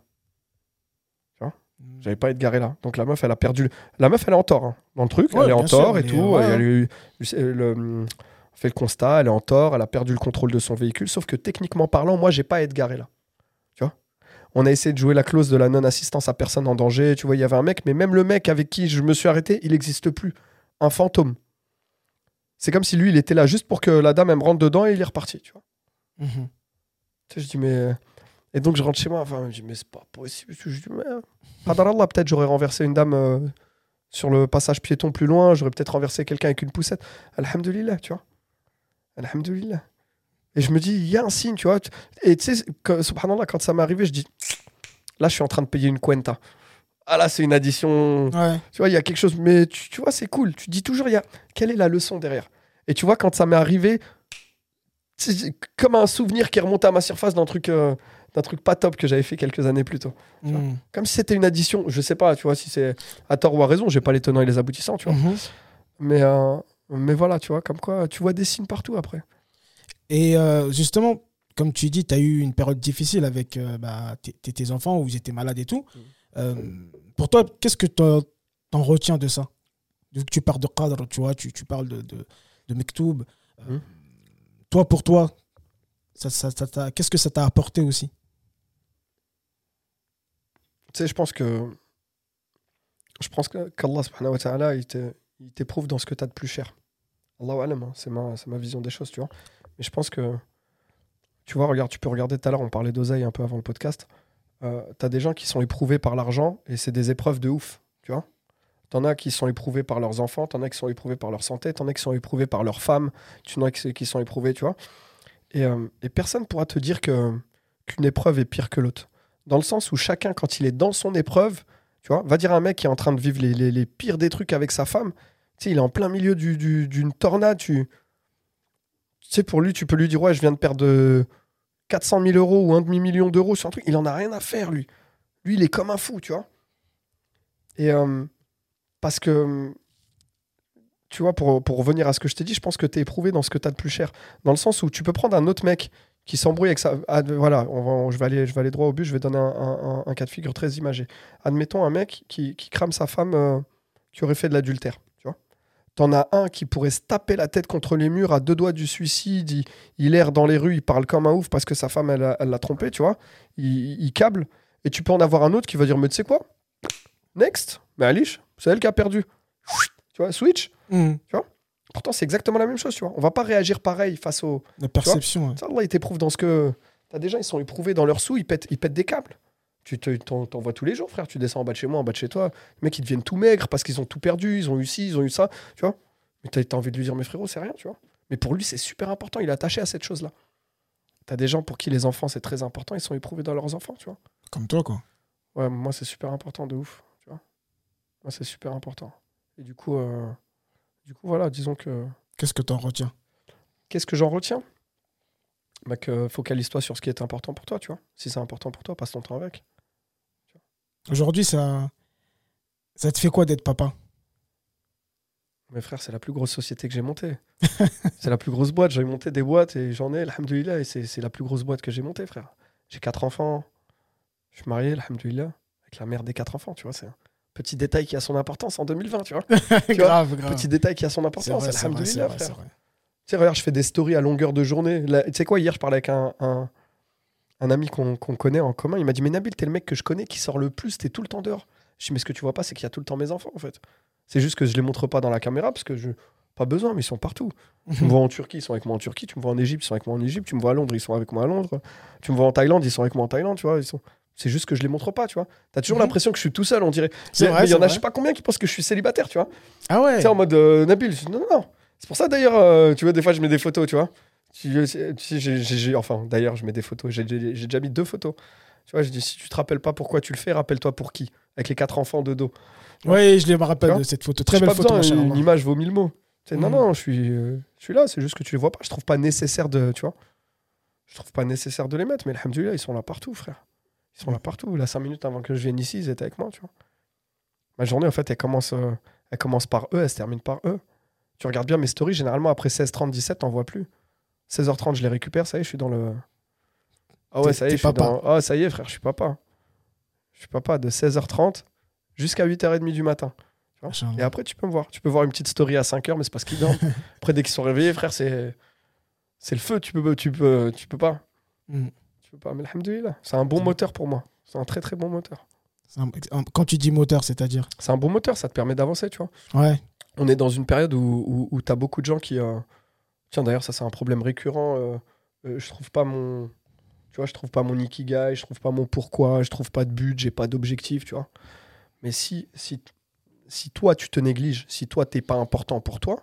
J'avais pas à être garé là. Donc la meuf, elle a perdu. La meuf, elle est en tort hein, dans le truc. Ouais, elle est en sûr, tort et tout. ouais, et elle eu- le- fait le constat, elle est en tort, elle a perdu le contrôle de son véhicule. Sauf que techniquement parlant, moi, j'ai pas à être garé là. Tu vois? On a essayé de jouer la clause de la non-assistance à personne en danger. Tu vois, il y avait un mec, mais même le mec avec qui je me suis arrêté, il n'existe plus. Un fantôme. C'est comme si lui, il était là juste pour que la dame, elle me rentre dedans et il est reparti. Tu vois Mhm. tu sais, je dis, mais. Et donc, je rentre chez moi. Enfin, je dis, mais c'est pas possible. Je dis, mais. Qadarallah, peut-être j'aurais renversé une dame euh, sur le passage piéton plus loin. J'aurais peut-être renversé quelqu'un avec une poussette. Alhamdulillah, tu vois. Alhamdulillah. Et je me dis, il y a un signe, tu vois. Et tu sais, subhanallah, quand ça m'est arrivé, je dis, là, je suis en train de payer une cuenta. Ah là, c'est une addition. Ouais. Tu vois, il y a quelque chose. Mais tu, tu vois, c'est cool. Tu dis toujours, il y a... quelle est la leçon derrière? Et tu vois, quand ça m'est arrivé, comme un souvenir qui est remonté à ma surface d'un truc, euh, d'un truc pas top que j'avais fait quelques années plus tôt. Mhm. Comme si c'était une addition. Je sais pas, tu vois, si c'est à tort ou à raison, j'ai pas les tenants et les aboutissants, tu vois. Mhm. Mais, euh, mais voilà, tu vois, comme quoi, tu vois des signes partout après. Et euh, justement, comme tu dis, tu as eu une période difficile avec bah, tes, enfants où ils étaient malades et tout. Mm. Euh, pour toi, qu'est-ce que t'en t'en retiens de ça? Vu que tu parles de cadre, tu vois, tu, tu parles de, de, de Mektoub. Pour toi, ça, ça, ça qu'est-ce que ça t'a apporté aussi? Tu sais, je pense que. Je pense que- qu'Allah subhanahu wa ta'ala, il t'éprouve dans ce que tu as de plus cher. Allahu alam, hein, c'est ma, c'est ma vision des choses, tu vois. Mais je pense que. Tu vois, regarde, tu peux regarder tout à l'heure, on parlait d'oseille un peu avant le podcast. Euh, tu as des gens qui sont éprouvés par l'argent et c'est des épreuves de ouf, tu vois. T'en as qui sont éprouvés par leurs enfants, t'en as qui sont éprouvés par leur santé, t'en as qui sont éprouvés par leurs femmes, tu en as qui sont éprouvés, tu vois. Et, euh, et personne pourra te dire que qu'une épreuve est pire que l'autre. Dans le sens où chacun, quand il est dans son épreuve, tu vois, va dire à un mec qui est en train de vivre les, les- pires des trucs avec sa femme, tu sais, il est en plein milieu du- du- d'une tornade, tu... tu sais, pour lui, tu peux lui dire, ouais, je viens de perdre euh, 400 000 euros ou un demi-million d'euros sur un truc, il en a rien à faire, lui. Lui, il est comme un fou, tu vois. Et euh, parce que tu vois, pour, pour revenir à ce que je t'ai dit, je pense que tu es éprouvé dans ce que tu as de plus cher. Dans le sens où tu peux prendre un autre mec qui s'embrouille avec ça. Ah, voilà, je, vais aller, je vais aller droit au but, je vais donner un, un- cas de figure très imagé. Admettons un mec qui, qui crame sa femme euh, qui aurait fait de l'adultère. Tu vois T'en as un qui pourrait se taper la tête contre les murs à deux doigts du suicide. Il, erre dans les rues, il parle comme un ouf parce que sa femme, elle l'a trompé, tu vois. Il, il câble. Et tu peux en avoir un autre qui va dire Mais tu sais quoi? Next Mais Alice, c'est elle qui a perdu. Tu vois, switch. Hmm. Pourtant, c'est exactement la même chose, tu vois. On va pas réagir pareil face au. La perception. ouais. Ça, Allah, il t'éprouve dans ce que. T'as des gens, ils sont éprouvés dans leur sous, ils pètent, ils pètent des câbles. Tu te- t'en, vois tous les jours, frère. Tu descends en bas de chez moi, en bas de chez toi. Les mecs, ils deviennent tout maigres parce qu'ils ont tout perdu, ils ont eu ci, ils ont eu ça, tu vois. Mais t'as, t'as envie de lui dire, mais frérot, c'est rien, tu vois. Mais pour lui, c'est super important. Il est attaché à cette chose-là. T'as des gens pour qui les enfants, c'est très important. Ils sont éprouvés dans leurs enfants, tu vois. Comme toi, quoi. Ouais, moi, c'est super important de ouf, tu. Moi, c'est super important. Et du coup, euh, du coup, voilà, disons que. Qu'est-ce que t'en retiens? Qu'est-ce que j'en retiens? Bah que Focalise-toi sur ce qui est important pour toi, tu vois. Si c'est important pour toi, passe ton temps avec. Aujourd'hui, ça, ça te fait quoi d'être papa? Mes frères, c'est la plus grosse société que j'ai montée. <laughs> c'est la plus grosse boîte. J'ai monté des boîtes et j'en ai, alhamdoulilah, et c'est c'est la plus grosse boîte que j'ai montée, frère. J'ai quatre enfants. Je suis marié, alhamdoulilah, avec la mère des quatre enfants, tu vois. C'est petit détail qui a son importance en 2020, <laughs> tu vois. Grave, grave. Petit détail qui a son importance, vrai, c'est vrai, frère. Tu sais, regarde, je fais des stories à longueur de journée. Tu sais quoi, hier, je parlais avec un, un, un ami qu'on qu'on connaît en commun. Il m'a dit Mais Nabil, t'es le mec que je connais qui sort le plus, t'es tout le temps dehors. Je dis Mais ce que tu vois pas, c'est qu'il y a tout le temps mes enfants, en fait. C'est juste que je les montre pas dans la caméra parce que je. Pas besoin, mais ils sont partout. Tu me <laughs> vois en Turquie, ils sont avec moi en Turquie. Tu me vois en Égypte, ils sont avec moi en Égypte. Tu me vois à Londres, ils sont avec moi à Londres. Tu me vois en Thaïlande, ils sont avec moi en Thaïlande, tu vois. Ils sont... C'est juste que je les montre pas, tu vois. T'as toujours Mhm. l'impression que je suis tout seul, on dirait. C'est vrai, il y en a, vrai. je sais pas combien qui pensent que je suis célibataire, tu vois. Ah ouais Tu en mode euh, Nabil, non, non, non. C'est pour ça d'ailleurs, euh, tu vois, des fois je mets des photos, tu vois. Tu, tu sais, j'ai- enfin, d'ailleurs, je mets des photos. J'ai déjà mis deux photos. Tu vois, je dis, si tu te rappelles pas pourquoi tu le fais, rappelle-toi pour qui? Avec les quatre enfants de dos. Ouais, je les me rappelle de cette photo. Très belle pas photo, besoin, une image vaut mille mots. Tu sais, Non, Mhm. non, je suis, euh, je suis là, c'est juste que tu les vois pas. Je trouve pas nécessaire de, tu vois. Je trouve pas nécessaire de les mettre, mais alhamdoulilah, ils sont là partout, frère. Ils sont là partout. Là, cinq minutes avant que je vienne ici, ils étaient avec moi, tu vois. Ma journée, en fait, elle commence, euh, elle commence par eux, elle se termine par eux. Tu regardes bien mes stories, généralement, après 16h30, 17, t'en vois plus. 16h30, je les récupère, ça y est, je suis dans le. Ah ouais, ça y est, je suis dans. Ah, ça y est, frère, je suis papa. Je suis papa de 16h30 jusqu'à 8h30 du matin. Machin. Et après, tu peux me voir. Tu peux voir une petite story à 5 heures, mais c'est parce qu'ils dorment. <laughs> après, dès qu'ils sont réveillés, frère, c'est. C'est le feu, tu peux, tu peux, tu peux pas. Mm. Tu peux pas, mais alhamdoulilah. C'est un bon moteur pour moi. C'est un très très bon moteur. Un- Quand tu dis moteur, c'est-à-dire? C'est un bon moteur, ça te permet d'avancer, tu vois. Ouais. On est dans une période où, où, tu as beaucoup de gens qui. euh, Tiens, d'ailleurs, ça, c'est un problème récurrent. euh, euh, je trouve pas mon. Tu vois, je trouve pas mon ikigai, je trouve pas mon pourquoi, je trouve pas de but, j'ai pas d'objectif, tu vois. Mais si, si, si toi, tu te négliges, si toi, t'es pas important pour toi,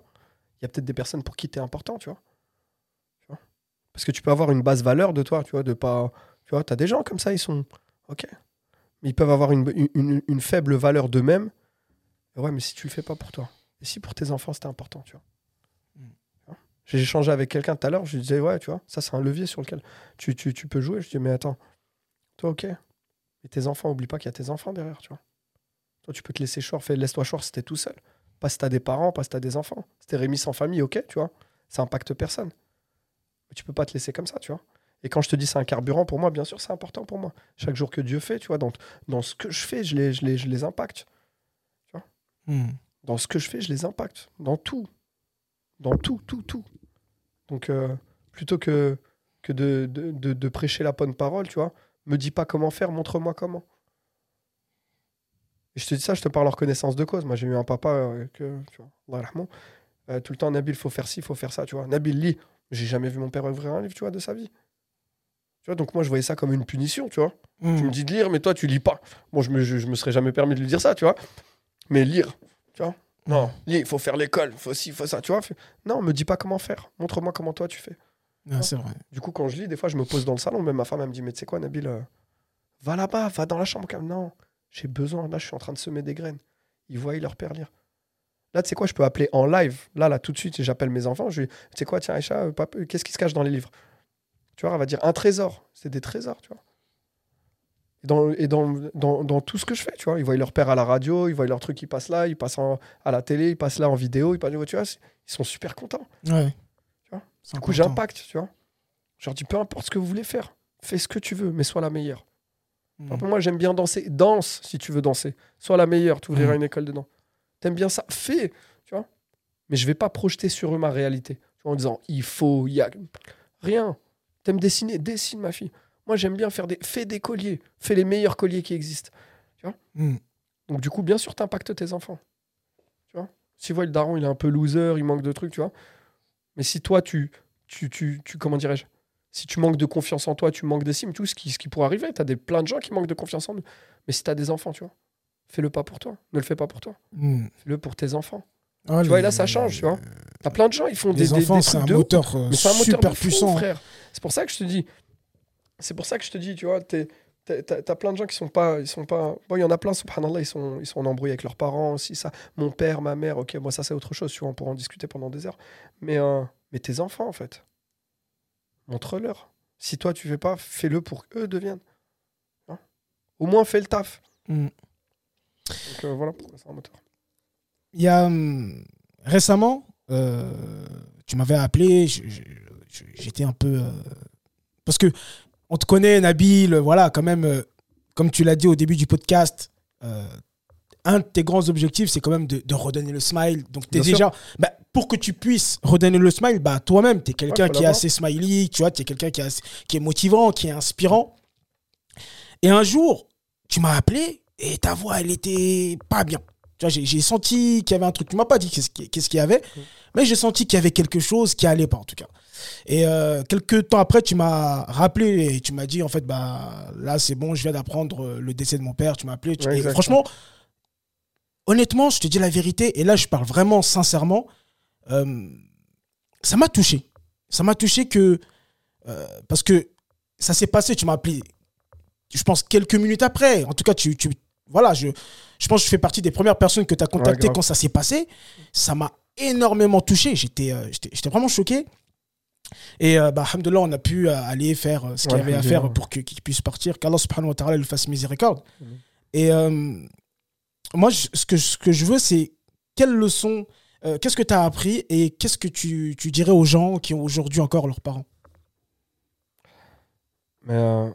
il y a peut-être des personnes pour qui t'es important, tu vois. Parce que tu peux avoir une basse valeur de toi, tu vois, de pas. Tu vois, t'as des gens comme ça, ils sont. Ok. Mais ils peuvent avoir une, une, une- une faible valeur d'eux-mêmes. Ouais, mais si tu le fais pas pour toi. Et si pour tes enfants, c'était important, tu vois. Mm. J'ai échangé avec quelqu'un tout à l'heure, je lui disais, ouais, tu vois, ça, c'est un levier sur lequel tu, tu, tu peux jouer. Je lui dis, mais attends, toi, ok. Et tes enfants, oublie pas qu'il y a tes enfants derrière, tu vois. Toi, tu peux te laisser choir, fais laisse-toi choir si t'es tout seul. Pas si t'as des parents, pas si t'as des enfants. Si t'es Rémi sans famille, ok, tu vois. Ça impacte personne. Tu peux pas te laisser comme ça, tu vois. Et quand je te dis c'est un carburant, pour moi, bien sûr, c'est important pour moi. Chaque jour que Dieu fait, tu vois, dans, dans ce que je fais, je les, je les, je les impacte. Mm. Dans ce que je fais, je les impacte. Dans tout. Dans tout, tout, tout. Donc, euh, plutôt que, que de, de, de- de prêcher la bonne parole, tu vois, me dis pas comment faire, montre-moi comment. Et je te dis ça, je te parle en reconnaissance de cause. Moi, j'ai eu un papa euh, que, tu vois, euh, tout le temps, Nabil, faut faire ci, faut faire ça, tu vois. Nabil, lis. J'ai jamais vu mon père ouvrir un livre, tu vois, de sa vie. Tu vois, donc moi, je voyais ça comme une punition, tu vois. Mm. Tu me dis de lire, mais toi, tu lis pas. Bon, je me, je, je me serais jamais permis de lui dire ça, tu vois. Mais lire, tu vois. Non, il faut faire l'école, faut ci, faut ça, tu vois. Non, me dis pas comment faire. Montre-moi comment toi, tu fais. Ah, c'est vrai. Du coup, quand je lis, des fois, je me pose dans le salon. Même ma femme, elle me dit, mais tu sais quoi, Nabil, euh, va là-bas, va dans la chambre. calme. Non, j'ai besoin. Là, je suis en train de semer des graines. Ils voient leur père lire. Là, tu sais quoi, je peux appeler en live. Là, là, tout de suite, j'appelle mes enfants. Je lui dis, tu sais quoi, tiens, Aïcha, euh, papa, qu'est-ce qui se cache dans les livres? Tu vois, elle va dire un trésor. C'est des trésors, tu vois. Et dans, et dans, dans, dans tout ce que je fais, tu vois. Ils voient leur père à la radio, ils voient leur truc qui passe là, ils passent en- à la télé, ils passent là en vidéo, ils passent, tu vois, ils sont super contents. Ouais. Tu vois, C'est Du coup, j'impacte, tu vois. Je leur dis, peu importe ce que vous voulez faire, fais ce que tu veux, mais sois la meilleure. Mm. Enfin, pour moi, j'aime bien danser. Danse si tu veux danser. Sois la meilleure, tu ouvriras Mhm. une école dedans. T'aimes bien ça? Fais, tu vois. Mais je vais pas projeter sur eux ma réalité. Tu vois, en disant, il faut, il y a. Rien. T'aimes dessiner? Dessine, ma fille. Moi, j'aime bien faire des. Fais des colliers. Fais les meilleurs colliers qui existent. Mm. Donc, du coup, bien sûr, t'impactes tes enfants. Tu vois Si voient le daron, il est un peu loser, il manque de trucs, tu vois. Mais si toi, tu. tu, tu, tu comment dirais-je? Si tu manques de confiance en toi, tu manques d'estime, tout ce qui, ce qui pourrait arriver. T'as des, plein de gens qui manquent de confiance en eux. Mais si t'as des enfants, tu vois, fais-le pas pour toi. Ne le fais pas pour toi. Mm. Fais-le pour tes enfants. Ah, Tu vois, et là, ça change, tu vois. T'as plein de gens, ils font des, des- des enfants, c'est trucs un de ouf. moteur euh, Mais c'est un moteur super de fou, puissant. frère. C'est pour ça que je te dis. C'est pour ça que je te dis, tu vois, t'es- t'as plein de gens qui sont pas, ils sont pas. Bon, il y en a plein, subhanallah, ils sont, ils sont en embrouille avec leurs parents aussi. Ça, mon père, ma mère, ok, moi ça c'est autre chose, tu vois, on pourra en discuter pendant des heures. Mais, euh, mais tes enfants, en fait, montre-leur. Si toi tu fais pas, fais-le pour qu'eux deviennent. Hein? Au moins fais le taf. Mm. Donc euh, voilà pourquoi c'est un moteur. Il y a hum, récemment, euh, tu m'avais appelé, j'étais un peu. euh, parce que on te connaît, Nabil, voilà, quand même, comme tu l'as dit au début du podcast, un de tes grands objectifs, c'est quand même de, de redonner le smile. Donc, Bien sûr. déjà. bah, pour que tu puisses redonner le smile, bah, toi-même, tu es quelqu'un Ouais, qui est assez smiley, tu vois, tu es quelqu'un qui, est assez- qui est motivant, qui est inspirant. Et un jour, tu m'as appelé et ta voix, elle était pas bien. Tu vois, j'ai senti qu'il y avait un truc. Tu m'as pas dit qu'est-ce qui- qu'est-ce qu'il y avait, mais j'ai senti qu'il y avait quelque chose qui allait pas, en tout cas. Et euh, quelques temps après, tu m'as rappelé et tu m'as dit, en fait, bah là, c'est bon, je viens d'apprendre euh, le décès de mon père. Tu m'as appelé. Tu- Ouais, et franchement, honnêtement, je te dis la vérité, et là, je parle vraiment sincèrement, euh, ça m'a touché. Ça m'a touché que. euh, parce que ça s'est passé, tu m'as appelé, je pense, quelques minutes après. En tout cas, tu. tu voilà, je, je pense que je fais partie des premières personnes que tu as contactées quand ça s'est passé. Ça m'a énormément touché. J'étais euh, j'étais vraiment choqué. Et euh, bah, on a pu euh, aller faire euh, ce qu'il y avait à faire pour qu'il puisse partir, qu'Allah subhanahu wa ta'ala lui fasse miséricorde. Mhm. Et moi, je- ce, que, ce que je veux, c'est quelle leçon, euh, qu'est-ce que tu as appris et qu'est-ce que tu, tu dirais aux gens qui ont aujourd'hui encore leurs parents? Mais euh,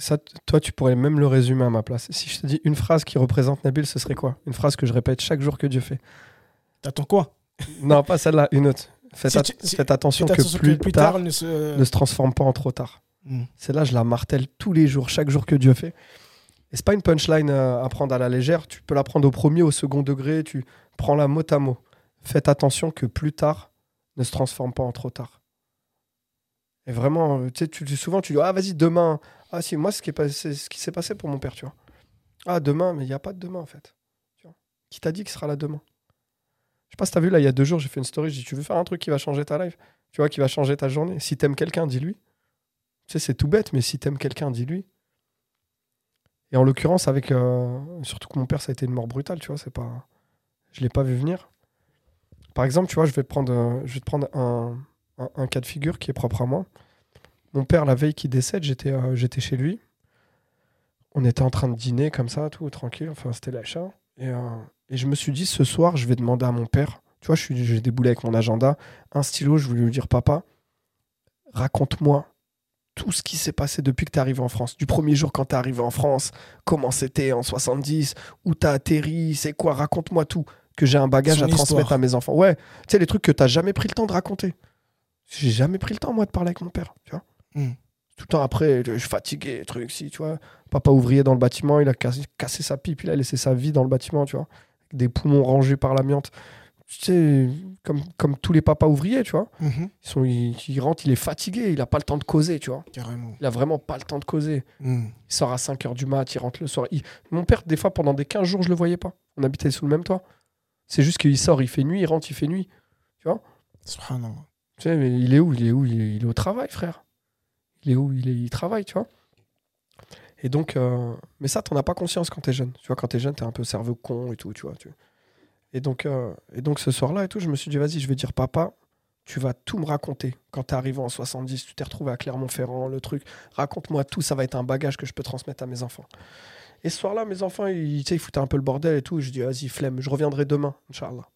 ça, toi, tu pourrais même le résumer à ma place. Si je te dis une phrase qui représente Nabil, ce serait quoi? Une phrase que je répète chaque jour que Dieu fait. T'attends quoi? Non, pas celle-là, une autre. Faites, Si at- tu- si- faites attention que attention plus, tard, ne se. ne se transforme pas en trop tard. Hmm. Celle-là, je la martèle tous les jours, chaque jour que Dieu fait. Et c'est pas une punchline euh, à prendre à la légère. Tu peux la prendre au premier, au second degré. Tu prends la mot à mot. Faites attention que plus tard ne se transforme pas en trop tard. Et vraiment, euh, tu sais, tu- souvent tu dis ah vas-y demain. Ah si, moi ce qui passé- ce qui s'est passé pour mon père, tu vois. Ah demain, mais il n'y a pas de demain en fait. Qui t'a dit qu'il sera là demain? Je sais pas si t'as vu là, il y a deux jours, j'ai fait une story. J'ai dit tu veux faire un truc qui va changer ta life, tu vois, qui va changer ta journée? Si t'aimes quelqu'un, dis-lui. Tu sais, c'est tout bête, mais si t'aimes quelqu'un, dis-lui. Et en l'occurrence, avec. euh, surtout que mon père, ça a été une mort brutale, tu vois, c'est pas. Je l'ai pas vu venir. Par exemple, tu vois, je vais te prendre, euh, je vais te prendre un- un cas de figure qui est propre à moi. Mon père, la veille qu'il décède, j'étais euh, j'étais chez lui. On était en train de dîner comme ça, tout tranquille. Enfin, c'était l'achat. Et, euh, et je me suis dit, ce soir, je vais demander à mon père. Tu vois, j'ai déboulé avec mon agenda, un stylo. Je voulais lui dire, papa, raconte-moi tout ce qui s'est passé depuis que tu es arrivé en France. Du premier jour quand tu es arrivé en France, comment c'était en 70, où tu as atterri, c'est quoi, raconte-moi tout. Que j'ai un bagage Son à transmettre à mes enfants. Ouais, tu sais, les trucs que tu jamais pris le temps de raconter. J'ai jamais pris le temps, moi, de parler avec mon père. Tu vois Hmm. Tout le temps après, je suis fatigué, truc, si, tu vois. Papa ouvrier dans le bâtiment, il a cassé, cassé sa pipe, il a laissé sa vie dans le bâtiment, tu vois. Des poumons rangés par l'amiante. Tu sais, comme, comme tous les papas ouvriers, tu vois. Mhm. Ils, sont, ils, ils rentrent, il est fatigué, il a pas le temps de causer, tu vois. Carrément. Il a vraiment pas le temps de causer. Hmm. Il sort à 5h du mat, il rentre le soir. Il- Mon père, des fois, pendant des 15 jours, je le voyais pas. On habitait sous le même toit. C'est juste qu'il sort, il fait nuit, il rentre, il fait nuit. Subhanallah. Tu sais, mais il est où? Il est où? Il est, il est au travail, frère. Il est où? Il, travaille, tu vois. Et donc, euh, mais ça, t'en as pas conscience quand t'es jeune. Tu vois, quand t'es jeune, t'es un peu cerveau con et tout, tu vois. Et donc, euh, et donc ce soir-là et tout, je me suis dit, vas-y, je vais dire, papa, tu vas tout me raconter. Quand tu es arrivé en 70, tu t'es retrouvé à Clermont-Ferrand, le truc. Raconte-moi tout, ça va être un bagage que je peux transmettre à mes enfants. Et ce soir-là, mes enfants, ils, ils foutaient un peu le bordel et tout. Je dis, vas-y, flemme, je reviendrai demain, Inch'Allah.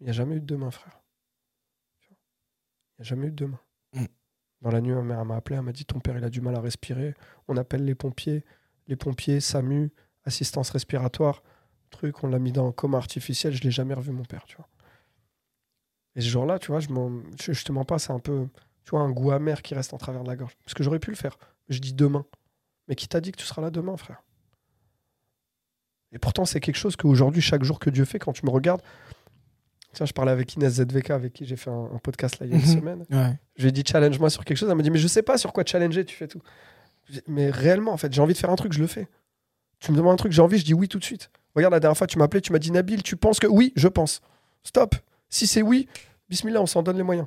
Il n'y a jamais eu de demain, frère. Il n'y a jamais eu de demain. Dans la nuit, ma mère m'a appelé, elle m'a dit, ton père, il a du mal à respirer. On appelle les pompiers. Les pompiers, SAMU, assistance respiratoire. Truc, on l'a mis dans un coma artificiel. Je l'ai jamais revu, mon père, tu vois. Et ce jour-là, tu vois, je, m'en- je, te pas, c'est un peu, tu vois, un goût amer qui reste en travers de la gorge. Parce que j'aurais pu le faire. Je dis demain. Mais qui t'a dit que tu seras là demain, frère? Et pourtant, c'est quelque chose qu'aujourd'hui, chaque jour que Dieu fait, quand tu me regardes. Tiens, je parlais avec Inès ZVK, avec qui j'ai fait un, un podcast là il y a une Mhm. semaine. Ouais. Je lui ai dit challenge-moi sur quelque chose. Elle m'a dit mais je sais pas sur quoi challenger, tu fais tout. Mais réellement, en fait, j'ai envie de faire un truc, je le fais. Tu me demandes un truc, j'ai envie, je dis oui tout de suite. Regarde, la dernière fois, tu m'as appelé, tu m'as dit Nabil, tu penses que oui, je pense. Stop. Si c'est oui, bismillah, on s'en donne les moyens.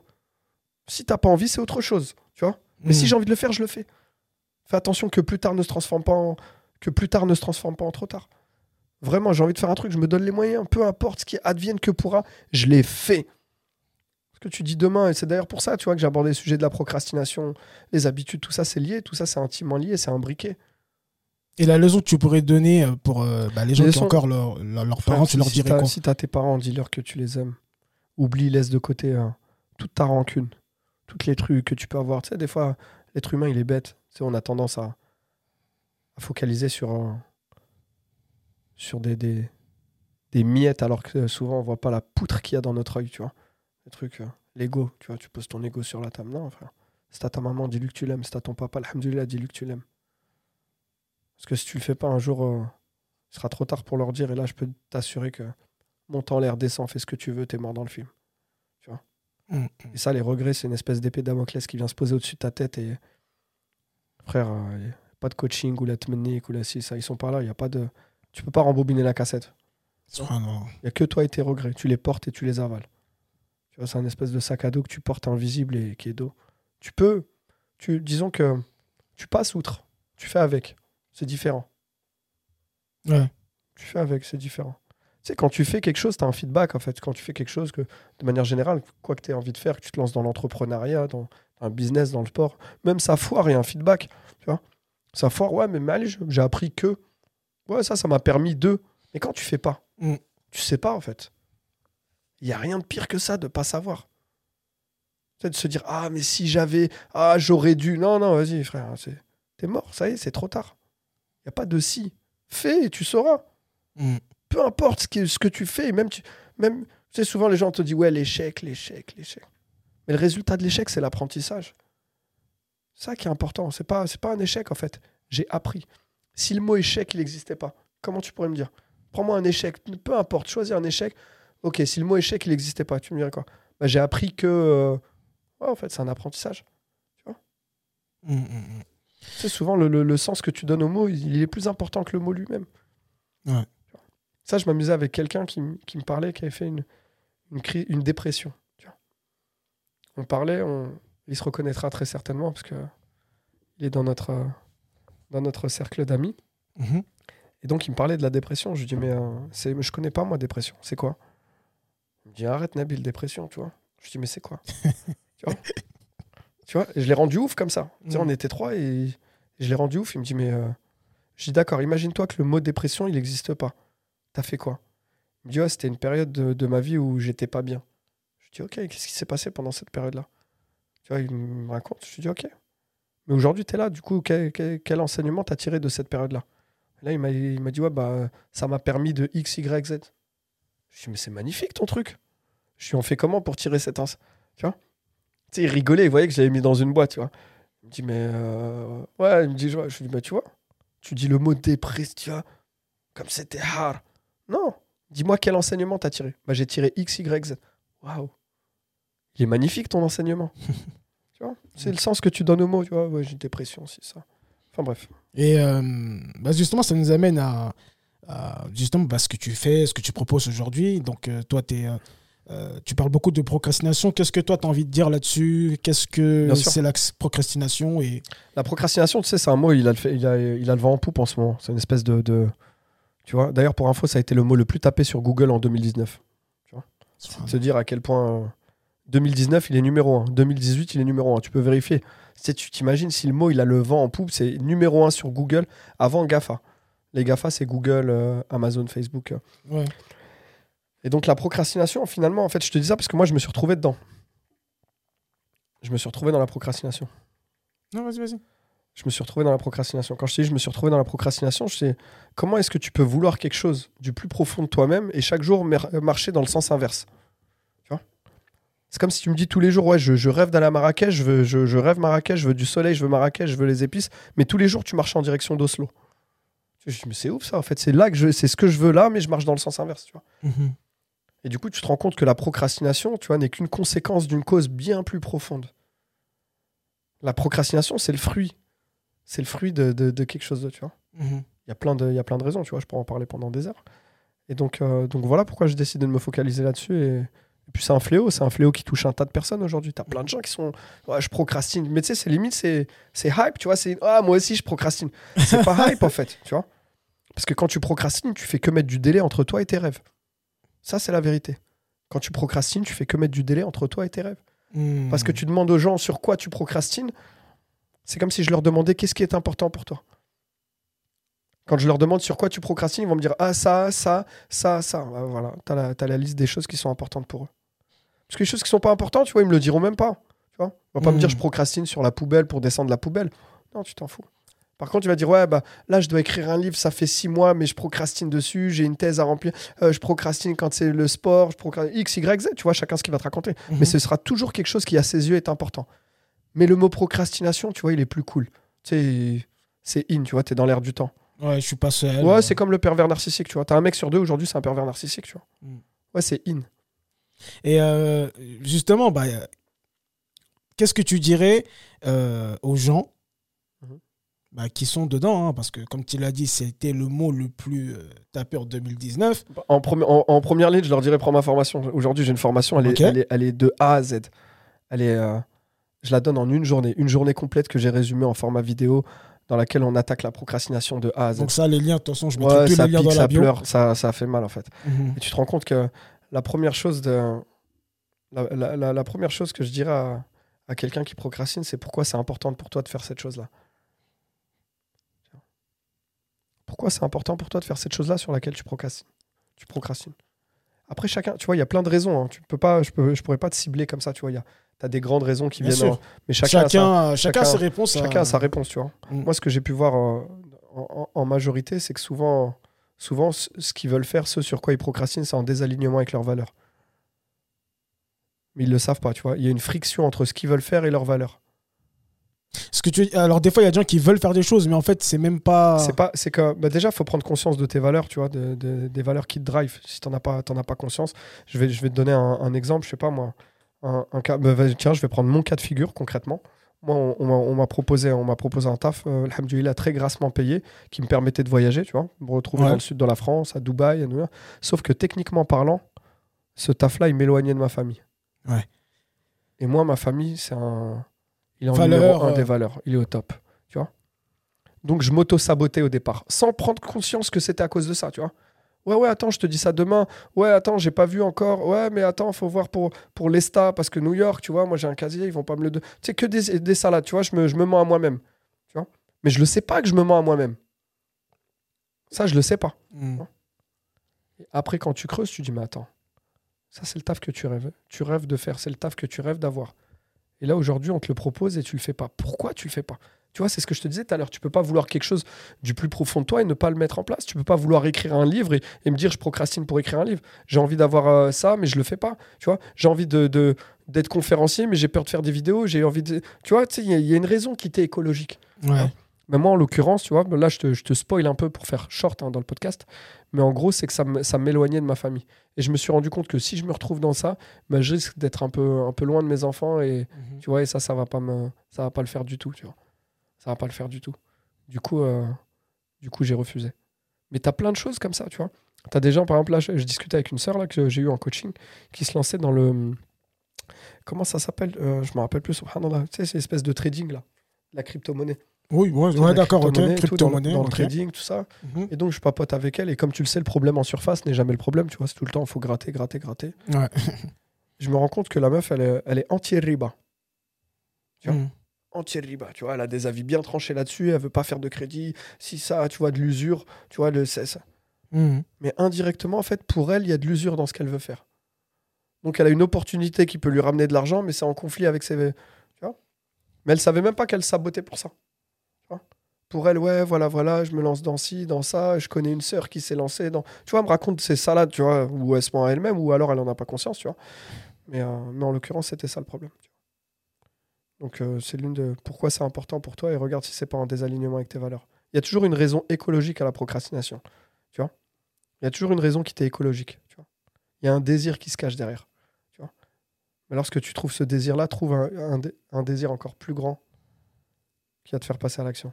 Si t'as pas envie, c'est autre chose, tu vois. Mais si Mm. j'ai envie de le faire, je le fais. Fais attention que plus tard ne se transforme pas en que plus tard ne se transforme pas en trop tard. Vraiment, j'ai envie de faire un truc, je me donne les moyens, peu importe ce qui advienne que pourra, je l'ai fait. Ce que tu dis demain, et c'est d'ailleurs pour ça, tu vois, que j'ai abordé le sujet de la procrastination, les habitudes, tout ça, c'est lié, tout ça, c'est intimement lié, c'est imbriqué. Et la leçon que tu pourrais donner euh, pour euh, bah, les gens Les qui ont encore leur- leur- leurs parents, tu si- leur si dirais quoi Si t'as tes parents, dis-leur que tu les aimes. Oublie, laisse de côté hein, toute ta rancune, toutes les trucs que tu peux avoir. Tu sais, des fois, l'être humain, il est bête. Tu sais, on a tendance à, à focaliser sur, sur des, des, des miettes, alors que euh, souvent, on voit pas la poutre qu'il y a dans notre œil, tu vois. Les trucs, euh, l'ego, tu vois, tu poses ton ego sur la table. Non, frère. C'est à ta maman, dis-lui que tu l'aimes. C'est à ton papa, alhamdoulilah, dis-lui que tu l'aimes. Parce que si tu le fais pas un jour, euh, ce sera trop tard pour leur dire. Et là, je peux t'assurer que monte en l'air, descends, fais ce que tu veux, t'es mort dans le film. Mm. Et ça, les regrets, c'est une espèce d'épée Damoclès qui vient se poser au-dessus de ta tête. Et frère, euh, pas de coaching ou la tmenik ou la si, ça, ils sont pas là. Y a pas de... Tu peux pas rembobiner la cassette. Il y a que toi et tes regrets. Tu les portes et tu les avales. Tu vois, c'est un espèce de sac à dos que tu portes invisible et qui est d'eau. Tu peux, tu, disons que tu passes outre. Tu fais avec. C'est différent. Ouais. Tu fais avec, c'est différent. Tu sais, quand tu fais quelque chose, tu as un feedback en fait. Quand tu fais quelque chose que, de manière générale, quoi que tu aies envie de faire, que tu te lances dans l'entrepreneuriat, dans un business, dans le sport, même ça foire, il y a un feedback. Tu vois Ça foire, ouais, mais, je- j'ai appris que. Ouais, ça, ça m'a permis de. Mais quand tu fais pas, Mm. tu sais pas en fait. Il y a rien de pire que ça de pas savoir. C'est de se dire ah mais si j'avais ah j'aurais dû non non vas-y frère c'est t'es mort ça y est c'est trop tard. Il y a pas de si fais et tu sauras Mm. peu importe ce que, ce que tu fais, même, tu, même tu sais, souvent les gens te disent ouais, l'échec, l'échec, l'échec. Mais le résultat de l'échec, c'est l'apprentissage. C'est ça qui est important. C'est pas, c'est pas un échec en fait. J'ai appris. Si le mot échec, il n'existait pas, comment tu pourrais me dire? Prends-moi un échec, peu importe, choisis un échec. Ok, si le mot échec, il n'existait pas, tu me dirais quoi? Bah, J'ai appris que. euh, ouais, en fait, c'est un apprentissage. Mm, mm, mm. Tu sais, souvent, le, le- le sens que tu donnes au mot, il, il est plus important que le mot lui-même. Ouais. Ça, je m'amusais avec quelqu'un qui, me parlait, qui avait fait une, une, dépression. tu vois? On parlait, on, il se reconnaîtra très certainement, parce que il est dans notre, euh, dans notre cercle d'amis. Mhm. Et donc, il me parlait de la dépression. Je lui dis, mais euh, c'est, je connais pas, moi, dépression. C'est quoi? Il me dit, arrête, Nabil, dépression, tu vois. Je lui dis, mais c'est quoi? <laughs> Tu vois? Tu vois? Et je l'ai rendu ouf comme ça. Tu sais, Mhm. on était trois et, je l'ai rendu ouf. Il me dit, mais. euh, Je dis, d'accord, imagine-toi que le mot dépression, il n'existe pas. T'as fait quoi? Il me dit, ouais, c'était une période de, de ma vie où j'étais pas bien. Je dis, ok, qu'est-ce qui s'est passé pendant cette période-là? Tu vois, il me raconte. Je lui dis, ok. Mais aujourd'hui, tu es là, du coup, quel, quel- enseignement t'as tiré de cette période-là? Là, il m'a, dit, ouais, bah, ça m'a permis de X, Y, Z. Je dis, mais c'est magnifique ton truc. Je suis, on fait comment pour tirer cette ins Tu vois? Tu sais, il rigolait, il voyait que je l'avais mis dans une boîte, tu vois. Il me dit, mais. euh, Ouais, il me dit, je lui dis, bah, tu vois, tu dis le mot dépresse, tu vois, comme c'était hard. Non, dis-moi quel enseignement t'as tiré. Bah, j'ai tiré X, Y, Z. Waouh. Il est magnifique ton enseignement. <laughs> tu vois, c'est le sens que tu donnes au mot, tu vois. Ouais, j'ai une dépression, c'est ça. Enfin bref. Et euh, bah, justement, ça nous amène à, à, justement bah, ce que tu fais, ce que tu proposes aujourd'hui. Donc, euh, toi, t'es, euh, euh, tu parles beaucoup de procrastination. Qu'est-ce que toi, tu as envie de dire là-dessus? Qu'est-ce que c'est la procrastination et... La procrastination, tu sais, c'est un mot, il a, le il, a, il a le vent en poupe en ce moment. C'est une espèce de, de- Tu vois, d'ailleurs, pour info, ça a été le mot le plus tapé sur Google en 2019. Se dire à quel point 2019, il est numéro 1. 2018, il est numéro 1. Tu peux vérifier. Si tu t'imagines si le mot il a le vent en poupe, c'est numéro 1 sur Google avant GAFA. Les GAFA, c'est Google, euh, Amazon, Facebook. euh. Ouais. Et donc la procrastination, finalement, en fait, je te dis ça parce que moi, je me suis retrouvé dedans. Je me suis retrouvé dans la procrastination. Non, vas-y, vas-y. Je me suis retrouvé dans la procrastination. Quand je te dis je me suis retrouvé dans la procrastination, je sais comment est-ce que tu peux vouloir quelque chose du plus profond de toi-même et chaque jour mer- marcher dans le sens inverse. C'est comme si tu me dis tous les jours, ouais, je, je rêve d'aller à Marrakech, je, veux, je, je rêve Marrakech, je veux du soleil, je veux Marrakech, je veux les épices, mais tous les jours tu marches en direction d'Oslo. Je dis, mais c'est ouf ça, en fait, c'est là que je, c'est ce que je veux là, mais je marche dans le sens inverse. Tu vois Mhm. et du coup, tu te rends compte que la procrastination, tu vois, n'est qu'une conséquence d'une cause bien plus profonde. La procrastination, c'est le fruit. C'est le fruit de, de- de quelque chose de, tu vois. Mhm. Il y a plein de, il y a plein de raisons, tu vois. Je pourrais en parler pendant des heures. Et donc, euh, donc voilà pourquoi j'ai décidé de me focaliser là-dessus. Et puis c'est un fléau, c'est un fléau qui touche un tas de personnes aujourd'hui. T'as plein de gens qui sont, ouais, je procrastine. Mais tu sais, c'est limite, c'est, c'est hype, tu vois. C'est, ah, moi aussi, je procrastine. C'est pas hype en fait, tu vois. Parce que quand tu procrastines, tu fais que mettre du délai entre toi et tes rêves. Ça, c'est la vérité. Quand tu procrastines, tu fais que mettre du délai entre toi et tes rêves. Mhm. Parce que tu demandes aux gens sur quoi tu procrastines, c'est comme si je leur demandais qu'est-ce qui est important pour toi. Quand je leur demande sur quoi tu procrastines, ils vont me dire ah ça, ça, ça, ça. Ah, Voilà, t'as la, t'as la liste des choses qui sont importantes pour eux. Parce que les choses qui sont pas importantes, tu vois, ils me le diront même pas. Tu vois, ils vont pas me dire je procrastine sur la poubelle pour descendre la poubelle. Non, tu t'en fous. Par contre, tu vas dire ouais bah là je dois écrire un livre, ça fait six mois, mais je procrastine dessus, j'ai une thèse à remplir, Euh, je procrastine quand c'est le sport, je procrastine X, Y, Z. Tu vois, chacun ce qu'il va te raconter Mhm. mais ce sera toujours quelque chose qui, à ses yeux, est important. Mais le mot procrastination, tu vois, il est plus cool. Tu sais, c'est in, tu vois, t'es dans l'air du temps. Ouais, je suis pas seul. Ouais, c'est comme le pervers narcissique, tu vois. T'as un mec sur deux, aujourd'hui, c'est un pervers narcissique, tu vois. Mm. Ouais, c'est in. Et euh, justement, bah, qu'est-ce que tu dirais euh, aux gens Mhm. bah, qui sont dedans hein, Parce que, comme tu l'as dit, c'était le mot le plus euh, tapé en 2019. En, premi- en- en première ligne, je leur dirais prends ma formation. Aujourd'hui, j'ai une formation, elle est, Ok. elle, est, elle est de A à Z. Elle est, euh, je la donne en une journée. Une journée complète que j'ai résumée en format vidéo dans laquelle on attaque la procrastination de A à Z. Donc, ça, les liens, de toute façon, je mettrai Ouais, tous ça les liens pique, dans la ça bio. pleure, ça, ça fait mal en fait. Mhm. Et tu te rends compte que la première chose de la, la- la- la première chose que je dirais à, à quelqu'un qui procrastine, c'est pourquoi c'est important pour toi de faire cette chose-là? Pourquoi c'est important pour toi de faire cette chose-là sur laquelle tu procrastines? Tu procrastines. Après chacun, tu vois, il y a plein de raisons. hein. Tu peux pas, je peux, je pourrais pas te cibler comme ça. Tu vois, il y a, t'as des grandes raisons qui Bien viennent. en- mais chacun, a sa- Chacun, a ses réponses. chacun à- a sa réponse, tu vois. Mm. Moi, ce que j'ai pu voir euh, en majorité, c'est que souvent, souvent, ce qu'ils veulent faire, ce sur quoi ils procrastinent, c'est en désalignement avec leurs valeurs. Mais ils le savent pas, tu vois. Il y a une friction entre ce qu'ils veulent faire et leurs valeurs. Ce que tu... Alors, des fois, il y a des gens qui veulent faire des choses, mais en fait, c'est même pas. C'est pas, c'est que bah, déjà, faut prendre conscience de tes valeurs, tu vois, de- de- des valeurs qui te drive. Si t'en as pas, t'en as pas conscience, je vais, je vais te donner un, un exemple. Je sais pas moi, un, un cas. bah, tiens, je vais prendre mon cas de figure concrètement. Moi, on, on m'a- proposé, on m'a proposé un taf, euh, alhamdoulilah, très grassement payé, qui me permettait de voyager, tu vois, me retrouver Ouais. dans le sud de la France, à Dubaï, à New York. Sauf que techniquement parlant, ce taf-là, il m'éloignait de ma famille. Ouais. Et moi, ma famille, c'est un, il est en Valeur, numéro un euh, des valeurs. Il est au top, tu vois. Donc je m'auto-sabotais au départ, sans prendre conscience que c'était à cause de ça, tu vois. Ouais, ouais, attends, je te dis ça demain. Ouais, attends, j'ai pas vu encore. Ouais, mais attends, faut voir pour, pour l'ESTA, parce que New York, tu vois, moi j'ai un casier, ils vont pas me le donner. Tu sais, que des, des salades, tu vois, je me, je me mens à moi-même. Tu vois. Mais je le sais pas que je me mens à moi-même. Ça, je le sais pas. Mm. Et Après, quand tu creuses, tu dis, mais attends, ça c'est le taf que tu rêves. Tu rêves de faire, c'est le taf que tu rêves d'avoir. Et là, aujourd'hui, on te le propose et tu le fais pas. Pourquoi tu le fais pas? Tu vois, c'est ce que je te disais tout à l'heure. Tu peux pas vouloir quelque chose du plus profond de toi et ne pas le mettre en place. Tu peux pas vouloir écrire un livre et, et me dire, je procrastine pour écrire un livre. J'ai envie d'avoir euh, ça, mais je le fais pas. Tu vois, j'ai envie de, de- d'être conférencier, mais j'ai peur de faire des vidéos. J'ai envie de. Tu vois, il y, a- il y a une raison qui t'est écologique. Ouais. Mais moi, en l'occurrence, tu vois, là, je te, je te spoil un peu pour faire short hein, dans le podcast. Mais en gros, c'est que ça m'éloignait de ma famille. Et je me suis rendu compte que si je me retrouve dans ça, bah, je risque d'être un peu, un peu loin de mes enfants. Et Mhm. tu vois, et ça, ça va pas me, ça va pas le faire du tout, tu vois. Ça va pas le faire du tout. Du coup, euh, du coup, j'ai refusé. Mais t'as plein de choses comme ça, tu vois. T'as des gens, par exemple, là, je, je discutais avec une sœur là que j'ai eu en coaching, qui se lançait dans le, comment ça s'appelle? Euh, Je me rappelle plus. Subhanallah. Tu sais, c'est espèce de trading là, la crypto-monnaie. Oui, ouais, d'accord, ok. tout, dans le- trading, tout ça. Mhm. Et donc, je papote avec elle. Et comme tu le sais, le problème en surface n'est jamais le problème. Tu vois, c'est tout le temps, il faut gratter, gratter, gratter. Ouais. <laughs> je me rends compte que la meuf, elle est, elle est anti-riba. Tu vois Mhm. Anti-riba, tu vois, elle a des avis bien tranchés là-dessus, elle veut pas faire de crédit, si ça, tu vois, de l'usure, tu vois, le, c'est ça. Mhm. Mais indirectement, en fait, pour elle, il y a de l'usure dans ce qu'elle veut faire. Donc elle a une opportunité qui peut lui ramener de l'argent, mais c'est en conflit avec ses. Tu vois mais elle savait même pas qu'elle sabotait pour ça. Pour elle, ouais, voilà, voilà, je me lance dans ci, dans ça, je connais une sœur qui s'est lancée dans. Tu vois, elle me raconte ses salades, tu vois, ou elle se ment à elle-même, ou alors elle en a pas conscience, tu vois. Mais, euh, mais en l'occurrence, c'était ça le problème. Donc euh, c'est l'une de. Pourquoi c'est important pour toi et regarde si c'est pas en désalignement avec tes valeurs. Il y a toujours une raison écologique à la procrastination. Tu vois Il y a toujours une raison qui t'est écologique. Tu vois Il y a un désir qui se cache derrière. Tu Mais lorsque tu trouves ce désir-là, trouve un, un désir encore plus grand qui va te faire passer à l'action.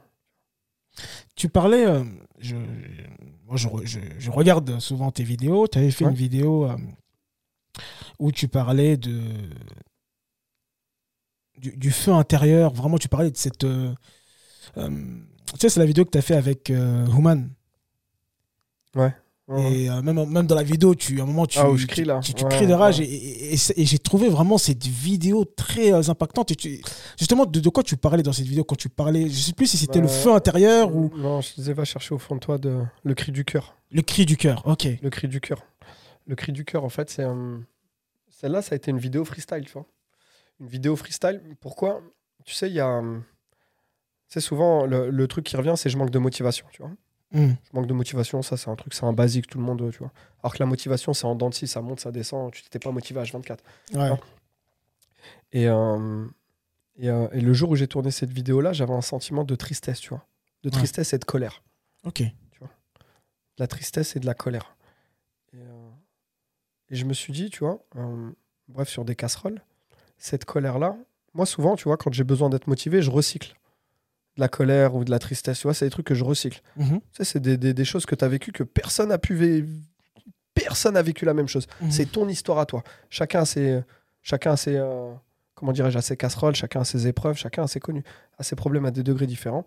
Tu parlais, euh, je, moi je, re- je- je regarde souvent tes vidéos. Tu avais fait Ouais. une vidéo euh, où tu parlais de du, du feu intérieur. Vraiment, tu parlais de cette. euh, tu sais, c'est la vidéo que tu as fait avec Human. Ouais. Et euh, même, même dans la vidéo, tu, à un moment, tu, Ah, crie, là. tu, tu Ouais, cries de rage. ouais. Et, et- et c'est- et j'ai trouvé vraiment cette vidéo très euh, impactante. Et tu- justement, de, de quoi tu parlais dans cette vidéo quand tu parlais? Je sais plus si c'était le Bah, feu intérieur ou Non, je disais, va chercher au fond de toi de... le cri du cœur. le cri du cœur. Ok. Le cri du cœur. Le cri du cœur, en fait, c'est. Celle-là, ça a été une vidéo freestyle, tu vois. Une vidéo freestyle. Pourquoi? Tu sais, il y a. Tu sais, souvent, le, le truc qui revient, c'est je manque de motivation, tu vois. Hmm. Je manque de motivation, ça, c'est un truc, c'est un basique, tout le monde, tu vois. Alors que la motivation, c'est en dents de scie, ça monte, ça descend, tu t'étais pas motivé à H24. Ouais. Non. Et, euh, et, euh, et le jour où j'ai tourné cette vidéo-là, j'avais un sentiment de tristesse, tu vois. De Ouais. tristesse et de colère. Ok. de la tristesse et de la colère. Et, euh, et je me suis dit, tu vois, bref, sur des casseroles, cette colère-là, moi souvent, tu vois, quand j'ai besoin d'être motivé, je recycle de la colère ou de la tristesse, tu vois, c'est des trucs que je recycle. Mhm. Tu sais, c'est des, des- des choses que tu as vécues que personne n'a pu vivre. Personne n'a vécu la même chose. Mhm. C'est ton histoire à toi. Chacun a ses, chacun a ses, euh, comment dirais-je, a ses casseroles, chacun a ses épreuves, chacun a ses connus, a ses problèmes à des degrés différents.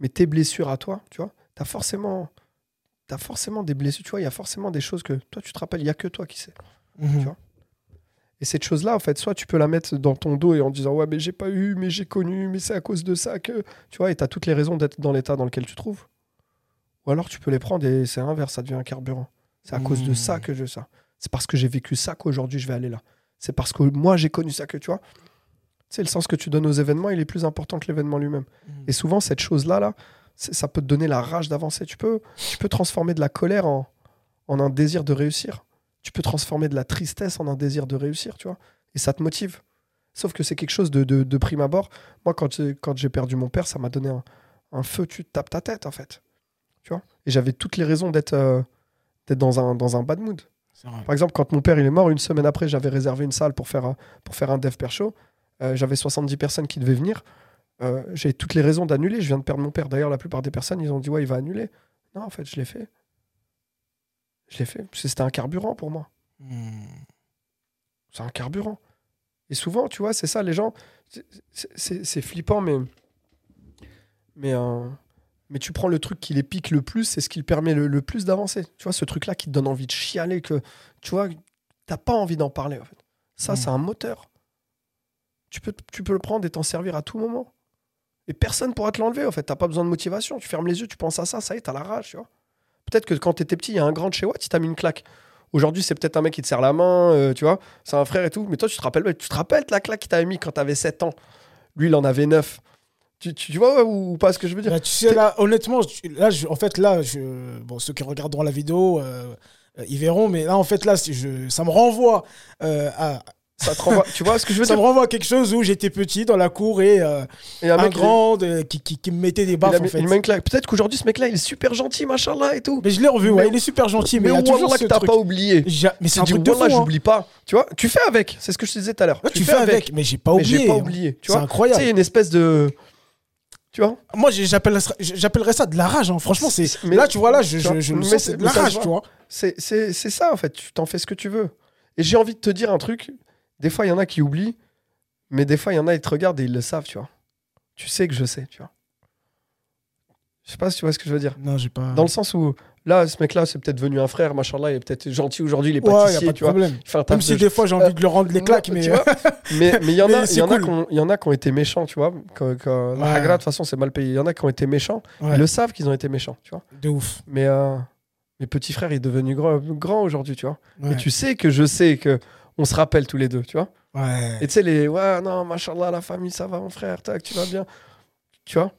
Mais tes blessures à toi, tu vois, t'as forcément, as forcément des blessures. Tu vois, il y a forcément des choses que toi tu te rappelles. Il y a que toi qui sais. Mhm. Tu vois. Et cette chose-là, en fait, soit tu peux la mettre dans ton dos et en disant ouais mais j'ai pas eu, mais j'ai connu, mais c'est à cause de ça que, tu vois, et t'as toutes les raisons d'être dans l'état dans lequel tu te trouves. Ou alors tu peux les prendre et c'est l'inverse, ça devient un carburant. C'est à cause de Mmh. ça que je ça. C'est parce que j'ai vécu ça qu'aujourd'hui je vais aller là. C'est parce que moi j'ai connu ça que tu vois. Tu sais, le sens que tu donnes aux événements, il est plus important que l'événement lui-même. Mhm. Et souvent, cette chose-là, là, c'est- ça peut te donner la rage d'avancer. Tu peux, tu peux transformer de la colère en, en un désir de réussir. Tu peux transformer de la tristesse en un désir de réussir, tu vois. Et ça te motive. Sauf que c'est quelque chose de, de, de prime abord. Moi, quand j'ai, quand j'ai perdu mon père, ça m'a donné un, un feu, tu te tapes ta tête, en fait. Tu vois Et j'avais toutes les raisons d'être, euh, d'être dans, un, dans un bad mood. Par exemple, quand mon père il est mort, une semaine après, j'avais réservé une salle pour faire un, pour faire un dev per show. Euh, j'avais 70 personnes qui devaient venir. Euh, j'ai toutes les raisons d'annuler. Je viens de perdre mon père. D'ailleurs, la plupart des personnes, ils ont dit ouais, il va annuler. Non, en fait, je l'ai fait. Je l'ai fait. C'était un carburant pour moi. Mhm. C'est un carburant. Et souvent, tu vois, c'est ça, les gens. c'est- flippant, mais. Mais, euh, mais tu prends le truc qui les pique le plus, c'est ce qui le permet le, le plus d'avancer. Tu vois, ce truc-là qui te donne envie de chialer, que tu vois, t'as pas envie d'en parler, en fait. Ça, c'est un moteur. Tu peux, tu peux le prendre et t'en servir à tout moment. Et personne pourra te l'enlever, en fait. T'as pas besoin de motivation. Tu fermes les yeux, tu penses à ça, ça y est, t'as la rage, tu vois. Peut-être que quand t'étais petit, il y a un grand de chez Watt, il t'a mis une claque. Aujourd'hui, c'est peut-être un mec qui te serre la main, euh, tu vois. C'est un frère et tout. Mais toi, tu te rappelles, tu te rappelles la claque qu'il t'avait mis quand t'avais 7 ans? Lui, il en avait 9. Tu, tu, tu vois ou, ou pas ce que je veux dire? Bah, tu sais, là, honnêtement, là, je- en fait, là, je, bon, ceux qui regarderont la vidéo, euh, euh, ils verront, mais là, en fait, là, je, ça me renvoie euh, à. Ça te renvoie- Tu vois ce que je veux Ça dire me renvoie à quelque chose où j'étais petit dans la cour et euh, Et un, mec, grand qui, qui, qui me mettait des baffes, en fait. Peut-être qu'aujourd'hui, ce mec-là, il est super gentil, machin là et tout. Mais je l'ai revu, ouais, Mais- il est super gentil, mais, Mais il y a toujours Wallah ce que t'as truc. pas oublié. J'a- Mais c'est un truc de fou. Wallah, hein. j'oublie pas. Tu vois, tu fais avec. C'est ce que je te disais tout à l'heure. Ouais, tu, fais avec, mais j'ai pas mais oublié. j'ai pas oublié. Tu C'est vois, tu sais, incroyable. il y a une espèce de. Tu vois Moi, j'ai- j'appelle- j'appellerais ça de la rage. hein. Franchement, c'est Mais- là, tu vois, là, je, tu vois, je, je le mais sens, c'est- c'est de mais la ça se rage, voit. tu vois. C'est c'est- c'est ça, en fait. Tu t'en fais ce que tu veux. Et j'ai envie de te dire un truc. Des fois, il y en a qui oublient. Mais des fois, il y en a, ils te regardent et ils le savent, tu vois. Tu sais que je sais, tu vois. Je sais pas si tu vois ce que je veux dire. Non, j'ai pas. Dans le sens où, là, ce mec-là, c'est peut-être devenu un frère, machallah, il est peut-être gentil aujourd'hui, il est Ouais, y a pâtissier, pas de tu vois. problème. Taf Même si de- des fois j'ai envie de le rendre les claques, mais. tu vois. <laughs> mais mais il y en a, il y cool. y en a qui ont été méchants, tu vois. Ouais. hagra, de toute façon, c'est mal payé. Il y en a qui ont été méchants. Ouais, Ils le savent qu'ils ont été méchants, tu vois. de ouf. Mais euh, mes petits frères, il est devenu grand, grand aujourd'hui, tu vois. Et tu sais que je sais que on se rappelle tous les deux, tu vois. Ouais. Et tu sais, les ouais, non, machallah, la famille, ça va, mon frère, tac, tu vas bien. Tu vois?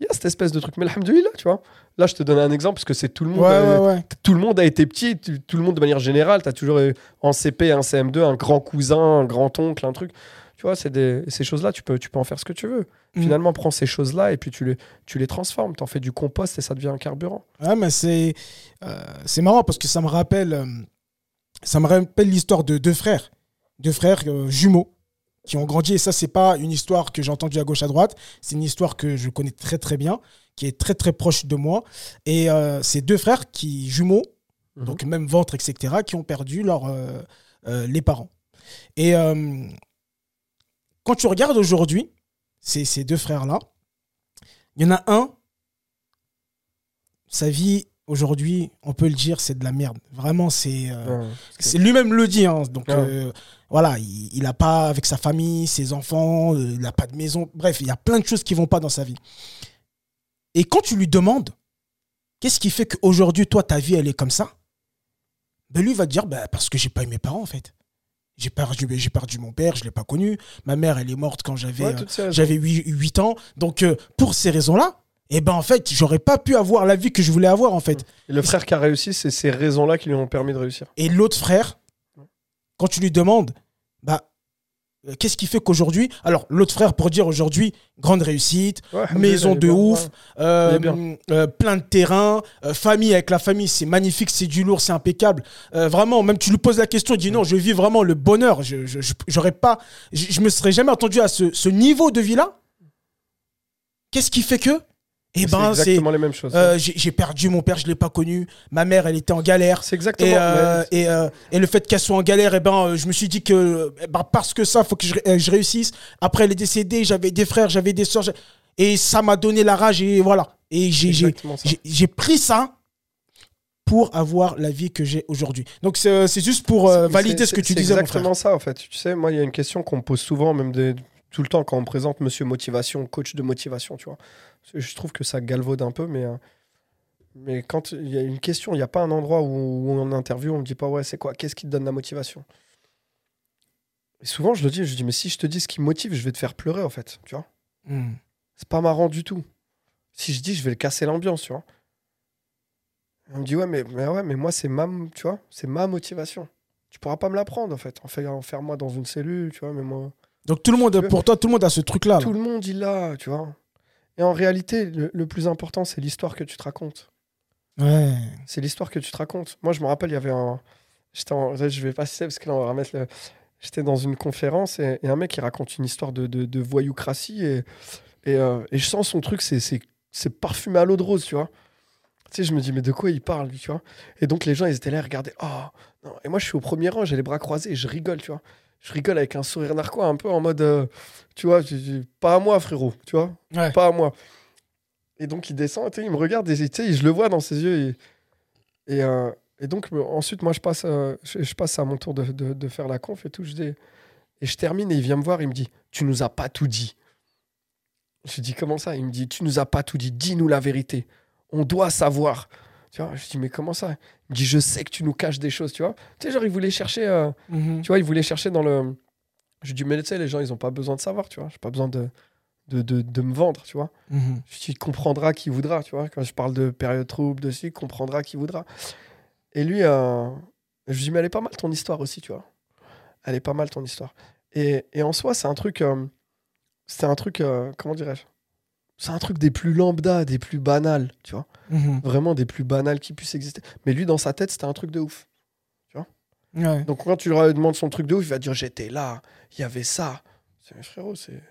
Il y a cette espèce de truc. Mais alhamdoulilah, tu vois. Là, je te donne un exemple parce que c'est tout le monde. Ouais, euh, ouais. Tout le monde a été petit, tu- tout le monde de manière générale. Tu as toujours eu en CP, un CM2, un grand cousin, un grand-oncle, un truc. Tu vois, c'est des, ces choses-là, tu peux, tu peux en faire ce que tu veux. Mm. Finalement, prends ces choses-là et puis tu les, tu les transformes. Tu en fais du compost et ça devient un carburant. Ouais, mais c'est euh, c'est marrant parce que ça me rappelle euh, ça me rappelle l'histoire de deux frères, deux frères euh, jumeaux qui ont grandi et ça c'est pas une histoire que j'ai entendue à gauche à droite, c'est une histoire que je connais très très bien, qui est très très proche de moi et euh, c'est deux frères qui jumeaux, Mhm. donc même ventre etc, qui ont perdu leur euh, euh, les parents. Et quand tu regardes aujourd'hui ces, ces deux frères là, il y en a un sa vie aujourd'hui, on peut le dire, c'est de la merde. Vraiment, c'est. euh, Ouais. c'est lui-même le dit. hein. Donc, Ouais. euh, voilà, il il a pas avec sa famille, ses enfants, euh, il n'a pas de maison. Bref, il y a plein de choses qui vont pas dans sa vie. Et quand tu lui demandes, qu'est-ce qui fait qu'aujourd'hui, toi, ta vie, elle est comme ça? Ben Lui va te dire, ben, parce que j'ai pas eu mes parents, en fait. J'ai perdu, j'ai perdu mon père, je l'ai pas connu. Ma mère, elle est morte quand j'avais Ouais, euh, toutes ces raisons. j'avais 8, ans. Donc, pour ces raisons-là, eh ben, en fait, j'aurais pas pu avoir la vie que je voulais avoir, en fait. Et le frère qui a réussi, c'est ces raisons-là qui lui ont permis de réussir. Et l'autre frère, quand tu lui demandes, bah, euh, qu'est-ce qui fait qu'aujourd'hui. Alors, l'autre frère, pour dire aujourd'hui, grande réussite, Ouais, maison de bien, ouf, ouais. euh, euh, plein de terrain, euh, famille avec la famille, c'est magnifique, c'est du lourd, c'est impeccable. Vraiment, même tu lui poses la question, il dit non, je vis vraiment le bonheur. Je, je, pas, je, je me serais jamais attendu à ce, ce niveau de vie-là. Qu'est-ce qui fait que Eh C'est ben, c'est. exactement les mêmes choses. euh, j'ai perdu mon père, je l'ai pas connu. Ma mère, elle était en galère. c'est exactement. Et, euh, et, euh, et le fait qu'elle soit en galère, eh ben, je me suis dit que eh ben, parce que ça, faut que je, ré- je réussisse. Après, elle est décédée, j'avais des frères, j'avais des soeurs. Et ça m'a donné la rage. Et voilà. Et j'ai pris ça pour avoir la vie que j'ai aujourd'hui. Donc, c'est c'est juste pour C'est- valider c'est- ce que tu c'est disais, mon exactement frère. ça, en fait. Tu sais, moi, il y a une question qu'on me pose souvent, même des- tout le temps, quand on me présente Monsieur Motivation, coach de motivation, tu vois. Je trouve que ça galvaude un peu, mais, euh, mais quand il y a une question, il n'y a pas un endroit où, où on interview, on me dit pas, ouais, c'est quoi Qu'est-ce qui te donne la motivation? Et souvent, je le dis, je dis, mais si je te dis ce qui me motive, je vais te faire pleurer, en fait, tu vois. Hmm. C'est pas marrant du tout. Si je dis, je vais le casser l'ambiance, tu vois. On me dit, ouais, mais, mais, ouais, mais moi, c'est ma, tu vois, c'est ma motivation. Tu pourras pas me l'apprendre, en fait. En fait, enferme-moi dans une cellule, tu vois, mais moi. Donc, tout le monde, pour toi, tout le monde a ce truc-là. là. Tout le monde, il l'a, tu vois. Et en réalité, le, le plus important, c'est l'histoire que tu te racontes. Ouais. C'est l'histoire que tu te racontes. Moi, je me rappelle, il y avait un. J'étais en... Je vais pas citer parce que là, on va remettre le. J'étais dans une conférence et, et un mec qui raconte une histoire de, de, de voyoucratie et, et, euh, et je sens son truc, c'est, parfumé à l'eau de rose, tu vois. Tu sais, je me dis, mais de quoi il parle, lui, tu vois Et donc, les gens, ils étaient là, ils regardaient. Oh, non. Et moi, je suis au premier rang, j'ai les bras croisés et je rigole, tu vois. Je rigole avec un sourire narquois, un peu en mode, euh, tu vois, je- je- pas à moi, frérot, tu vois Ouais. pas à moi. Et donc il descend, il me regarde et je le vois dans ses yeux. Et, et, euh, et donc euh, ensuite, moi, je passe, euh, je, je passe à mon tour de, de- de faire la conf et tout. Je dis, et je termine et il vient me voir, il me dit, tu nous as pas tout dit. Je dis, comment ça? Il me dit, tu nous as pas tout dit, dis-nous la vérité. On doit savoir. Tu vois, je dis, mais comment ça? Dit, je sais que tu nous caches des choses, tu vois. Tu sais, genre, il voulait chercher, euh, Mhm. tu vois, il voulait chercher dans le. Je dis, mais tu sais, les gens, ils ont pas besoin de savoir, tu vois. J'ai pas besoin de, de, de, de me vendre, tu vois. Je dis, il comprendra qui voudra, tu vois. Quand je parle de période trouble, dessus, comprendra qui voudra. Et lui, euh, je lui dis, mais elle est pas mal ton histoire aussi, tu vois. Elle est pas mal ton histoire. Et, et en soi, c'est un truc. euh, c'est un truc. comment dirais-je? C'est un truc des plus lambda, des plus banals, tu vois. Mhm. Vraiment des plus banals qui puissent exister. Mais lui, dans sa tête, c'était un truc de ouf. Ouais. Donc quand tu lui demandes son truc de ouf, il va dire j'étais là, il y avait ça. C'est frérot, c'est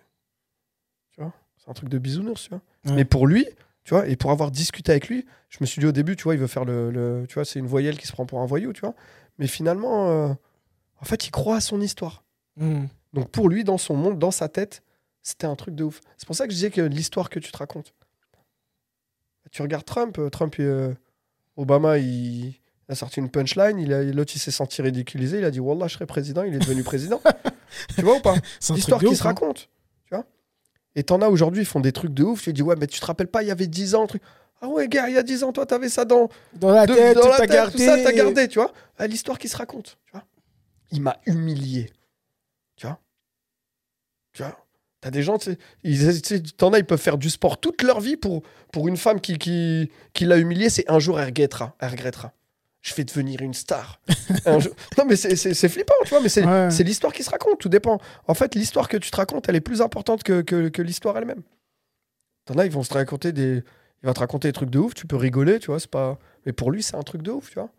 tu vois, c'est un truc de bisounours, tu vois. Ouais. Mais pour lui, tu vois, et pour avoir discuté avec lui, je me suis dit au début, tu vois, il veut faire le, le- tu vois, c'est une voyelle qui se prend pour un voyou, tu vois. Mais finalement, euh, en fait, il croit à son histoire. Mhm. Donc pour lui, dans son monde, dans sa tête, c'était un truc de ouf. C'est pour ça que je disais que l'histoire que tu te racontes. Tu regardes Trump, euh, Trump, euh, Obama, il, a sorti une punchline, il a- l'autre il s'est senti ridiculisé, il a dit Wallah, je serai président, il est devenu président. <laughs> tu vois ou pas? L'histoire qui se hein. raconte. Tu vois? Et t'en as aujourd'hui, ils font des trucs de ouf. Tu dis, ouais, mais tu te rappelles pas, il y avait 10 ans, truc. Ah ouais, gars, il y a 10 ans, toi, t'avais ça dans, Dans la de- tête, dans la tête, gardé. tout ça, t'as gardé, tu vois? Ah, L'histoire qui se raconte, tu vois? Il m'a humilié. Tu vois? Tu vois? T'as des gens, tu sais, ils- t'en as, ils peuvent faire du sport toute leur vie pour, pour une femme qui, qui, qui l'a humilié, c'est un jour, elle regrettera. Elle regrettera. Je vais devenir une star. <laughs> Un jour- Non, mais c'est- flippant, tu vois, mais c'est Ouais. l'histoire qui se raconte, tout dépend. En fait, l'histoire que tu te racontes, elle est plus importante que, que, que l'histoire elle-même. T'en as, ils vont se raconter des. Il va te raconter des trucs de ouf, tu peux rigoler, tu vois, c'est pas. Mais pour lui, c'est un truc de ouf, tu vois.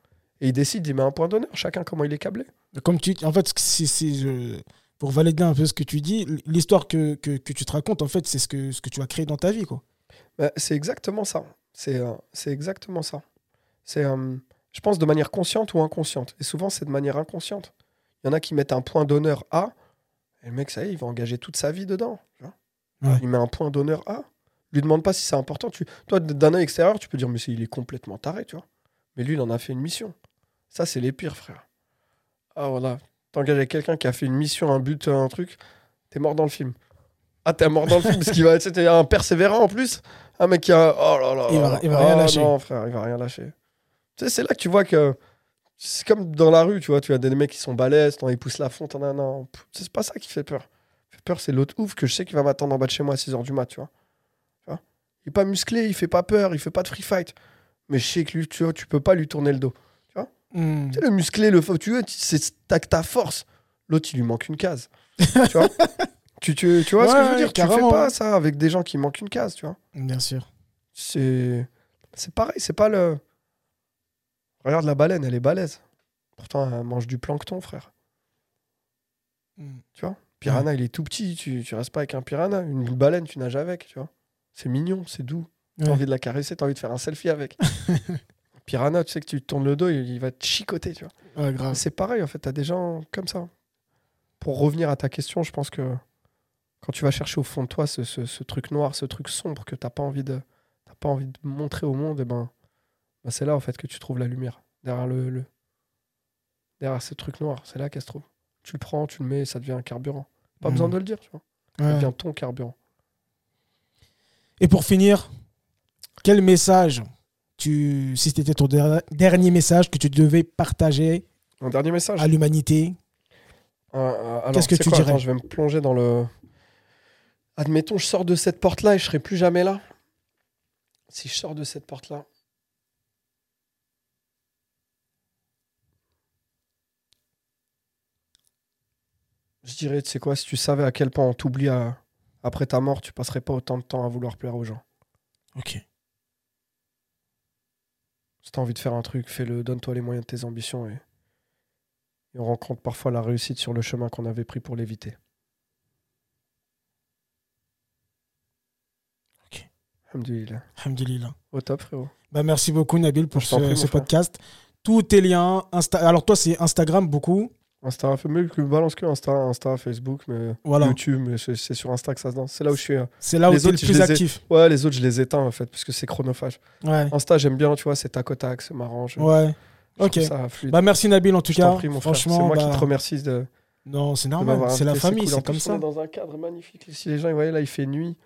Et il décide, il met un point d'honneur, chacun comment il est câblé. Comme tu, en fait, c'est, c'est, je- pour valider un peu ce que tu dis, l'histoire que, que, que tu te racontes, en fait, c'est ce que, ce que tu as créé dans ta vie, quoi. Bah, c'est exactement ça. C'est euh, c'est exactement ça. C'est, euh, je pense, de manière consciente ou inconsciente. Et souvent, c'est de manière inconsciente. Il y en a qui mettent un point d'honneur à, et le mec, ça y est, il va engager toute sa vie dedans. tu vois. Ouais. Il met un point d'honneur à. Lui demande pas si c'est important. Tu, toi, d'un œil extérieur, tu peux dire, mais il est complètement taré, tu vois. Mais lui, il en a fait une mission. Ça, c'est les pires, frère. Ah, voilà. T'engages avec quelqu'un qui a fait une mission, un but, un truc, t'es mort dans le film. Ah, t'es mort dans le film parce qu'il va être un persévérant en plus. Un mec qui a. Oh là là. Il va- il va rien Oh lâcher. Non, frère, il va rien lâcher. Tu sais, c'est là que tu vois que. C'est comme dans la rue, tu vois. Tu as des mecs qui sont balèzes, ils poussent la fonte. Non, non. C'est pas ça qui fait peur. Fait peur, c'est l'autre ouf que je sais qu'il va m'attendre en bas de chez moi à 6h du mat, tu vois. Tu vois? Il est pas musclé, il fait pas peur, il fait pas de free fight. Mais je sais que lui, tu vois, tu peux pas lui tourner le dos. Hmm. Tu sais, le musclé, le faux, tu veux, c'est ta, ta force. L'autre, il lui manque une case. tu vois <laughs> tu, tu, tu vois ce que je veux dire? Tu fais pas ça avec des gens qui manquent une case, tu vois. Bien sûr. C'est c'est pareil, c'est pas le. Regarde la baleine, elle est balèze. Pourtant, elle mange du plancton, frère. Hmm. Piranha, il est tout petit. Tu, tu restes pas avec un piranha. Une baleine, tu nages avec, tu vois. C'est mignon, c'est doux. T'as Ouais. envie de la caresser, t'as envie de faire un selfie avec. <laughs> piranha, tu sais que tu tournes le dos, il, il va te chicoter, tu vois. Ouais, grave. C'est pareil, en fait, t'as des gens comme ça. Pour revenir à ta question, je pense que quand tu vas chercher au fond de toi ce, ce- ce truc noir, ce truc sombre que t'as pas envie de, t'as pas envie de montrer au monde, et ben, ben c'est là en fait que tu trouves la lumière derrière le, le- derrière ce truc noir. C'est là qu'elle se trouve. Tu le prends, tu le mets, ça devient un carburant. Pas besoin de le dire, tu vois. Ça Ouais. devient ton carburant. Et pour finir, quel message, tu, si c'était ton der- dernier message que tu devais partager Un dernier message. à l'humanité, Euh, euh, alors, Qu'est-ce que tu sais tu quoi, dirais attends, Je vais me plonger dans le. Admettons, je sors de cette porte-là et je serai plus jamais là. Si je sors de cette porte-là. Je dirais, tu sais quoi, si tu savais à quel point on t'oublie à- après ta mort, tu passerais pas autant de temps à vouloir plaire aux gens. ok. Si t'as envie de faire un truc, fais-le, donne-toi les moyens de tes ambitions et... et on rencontre parfois la réussite sur le chemin qu'on avait pris pour l'éviter. Ok. Alhamdoulilah. Alhamdulillah. Au top, frérot. Bah, merci beaucoup, Nabil, pour Je ce, prie, frère. podcast. Tous tes liens, Insta... alors toi, c'est Instagram beaucoup. Insta, mieux que balance que Insta, Insta, Facebook, mais Voilà. YouTube, mais c'est sur Insta que ça se danse. C'est là où je suis. euh. C'est là où Les tu es le plus ai- actif. Ouais, les autres, je les éteins en fait, parce que c'est chronophage. Ouais. Insta, j'aime bien, tu vois, c'est tac au tac, c'est marrant. Je, Ouais. je Ok. ça. Bah, merci, Nabil, en tout je cas. prie, mon frère. C'est Franchement, moi qui bah, te remercie de, non, c'est normal. C'est la famille, cool. C'est comme ça. Dans un cadre magnifique. Si les gens, ils voyaient là, il fait nuit.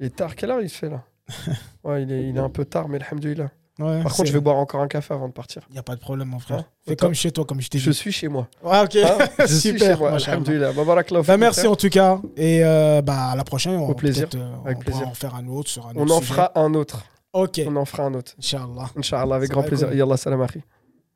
Il est tard. Quelle heure il se fait là? <laughs> Ouais, il est, il est un peu tard, mais alhamdoulilah. Ouais, Par contre, je vais boire encore un café avant de partir. Il n'y a pas de problème, mon frère. Ouais, Fais comme chez toi, comme je t'ai Je dit. suis chez moi. Ouais, ok. Hein <laughs> je suis Super. chez moi. Bah, merci frère. en tout cas. Et euh, bah, à la prochaine. On, plaisir. euh, Avec on plaisir. en faire un autre sur un On autre en sujet. fera un autre. Ok. On en fera un autre. Inch'Allah. Inch'Allah, avec grand plaisir. cool. Yallah, salam.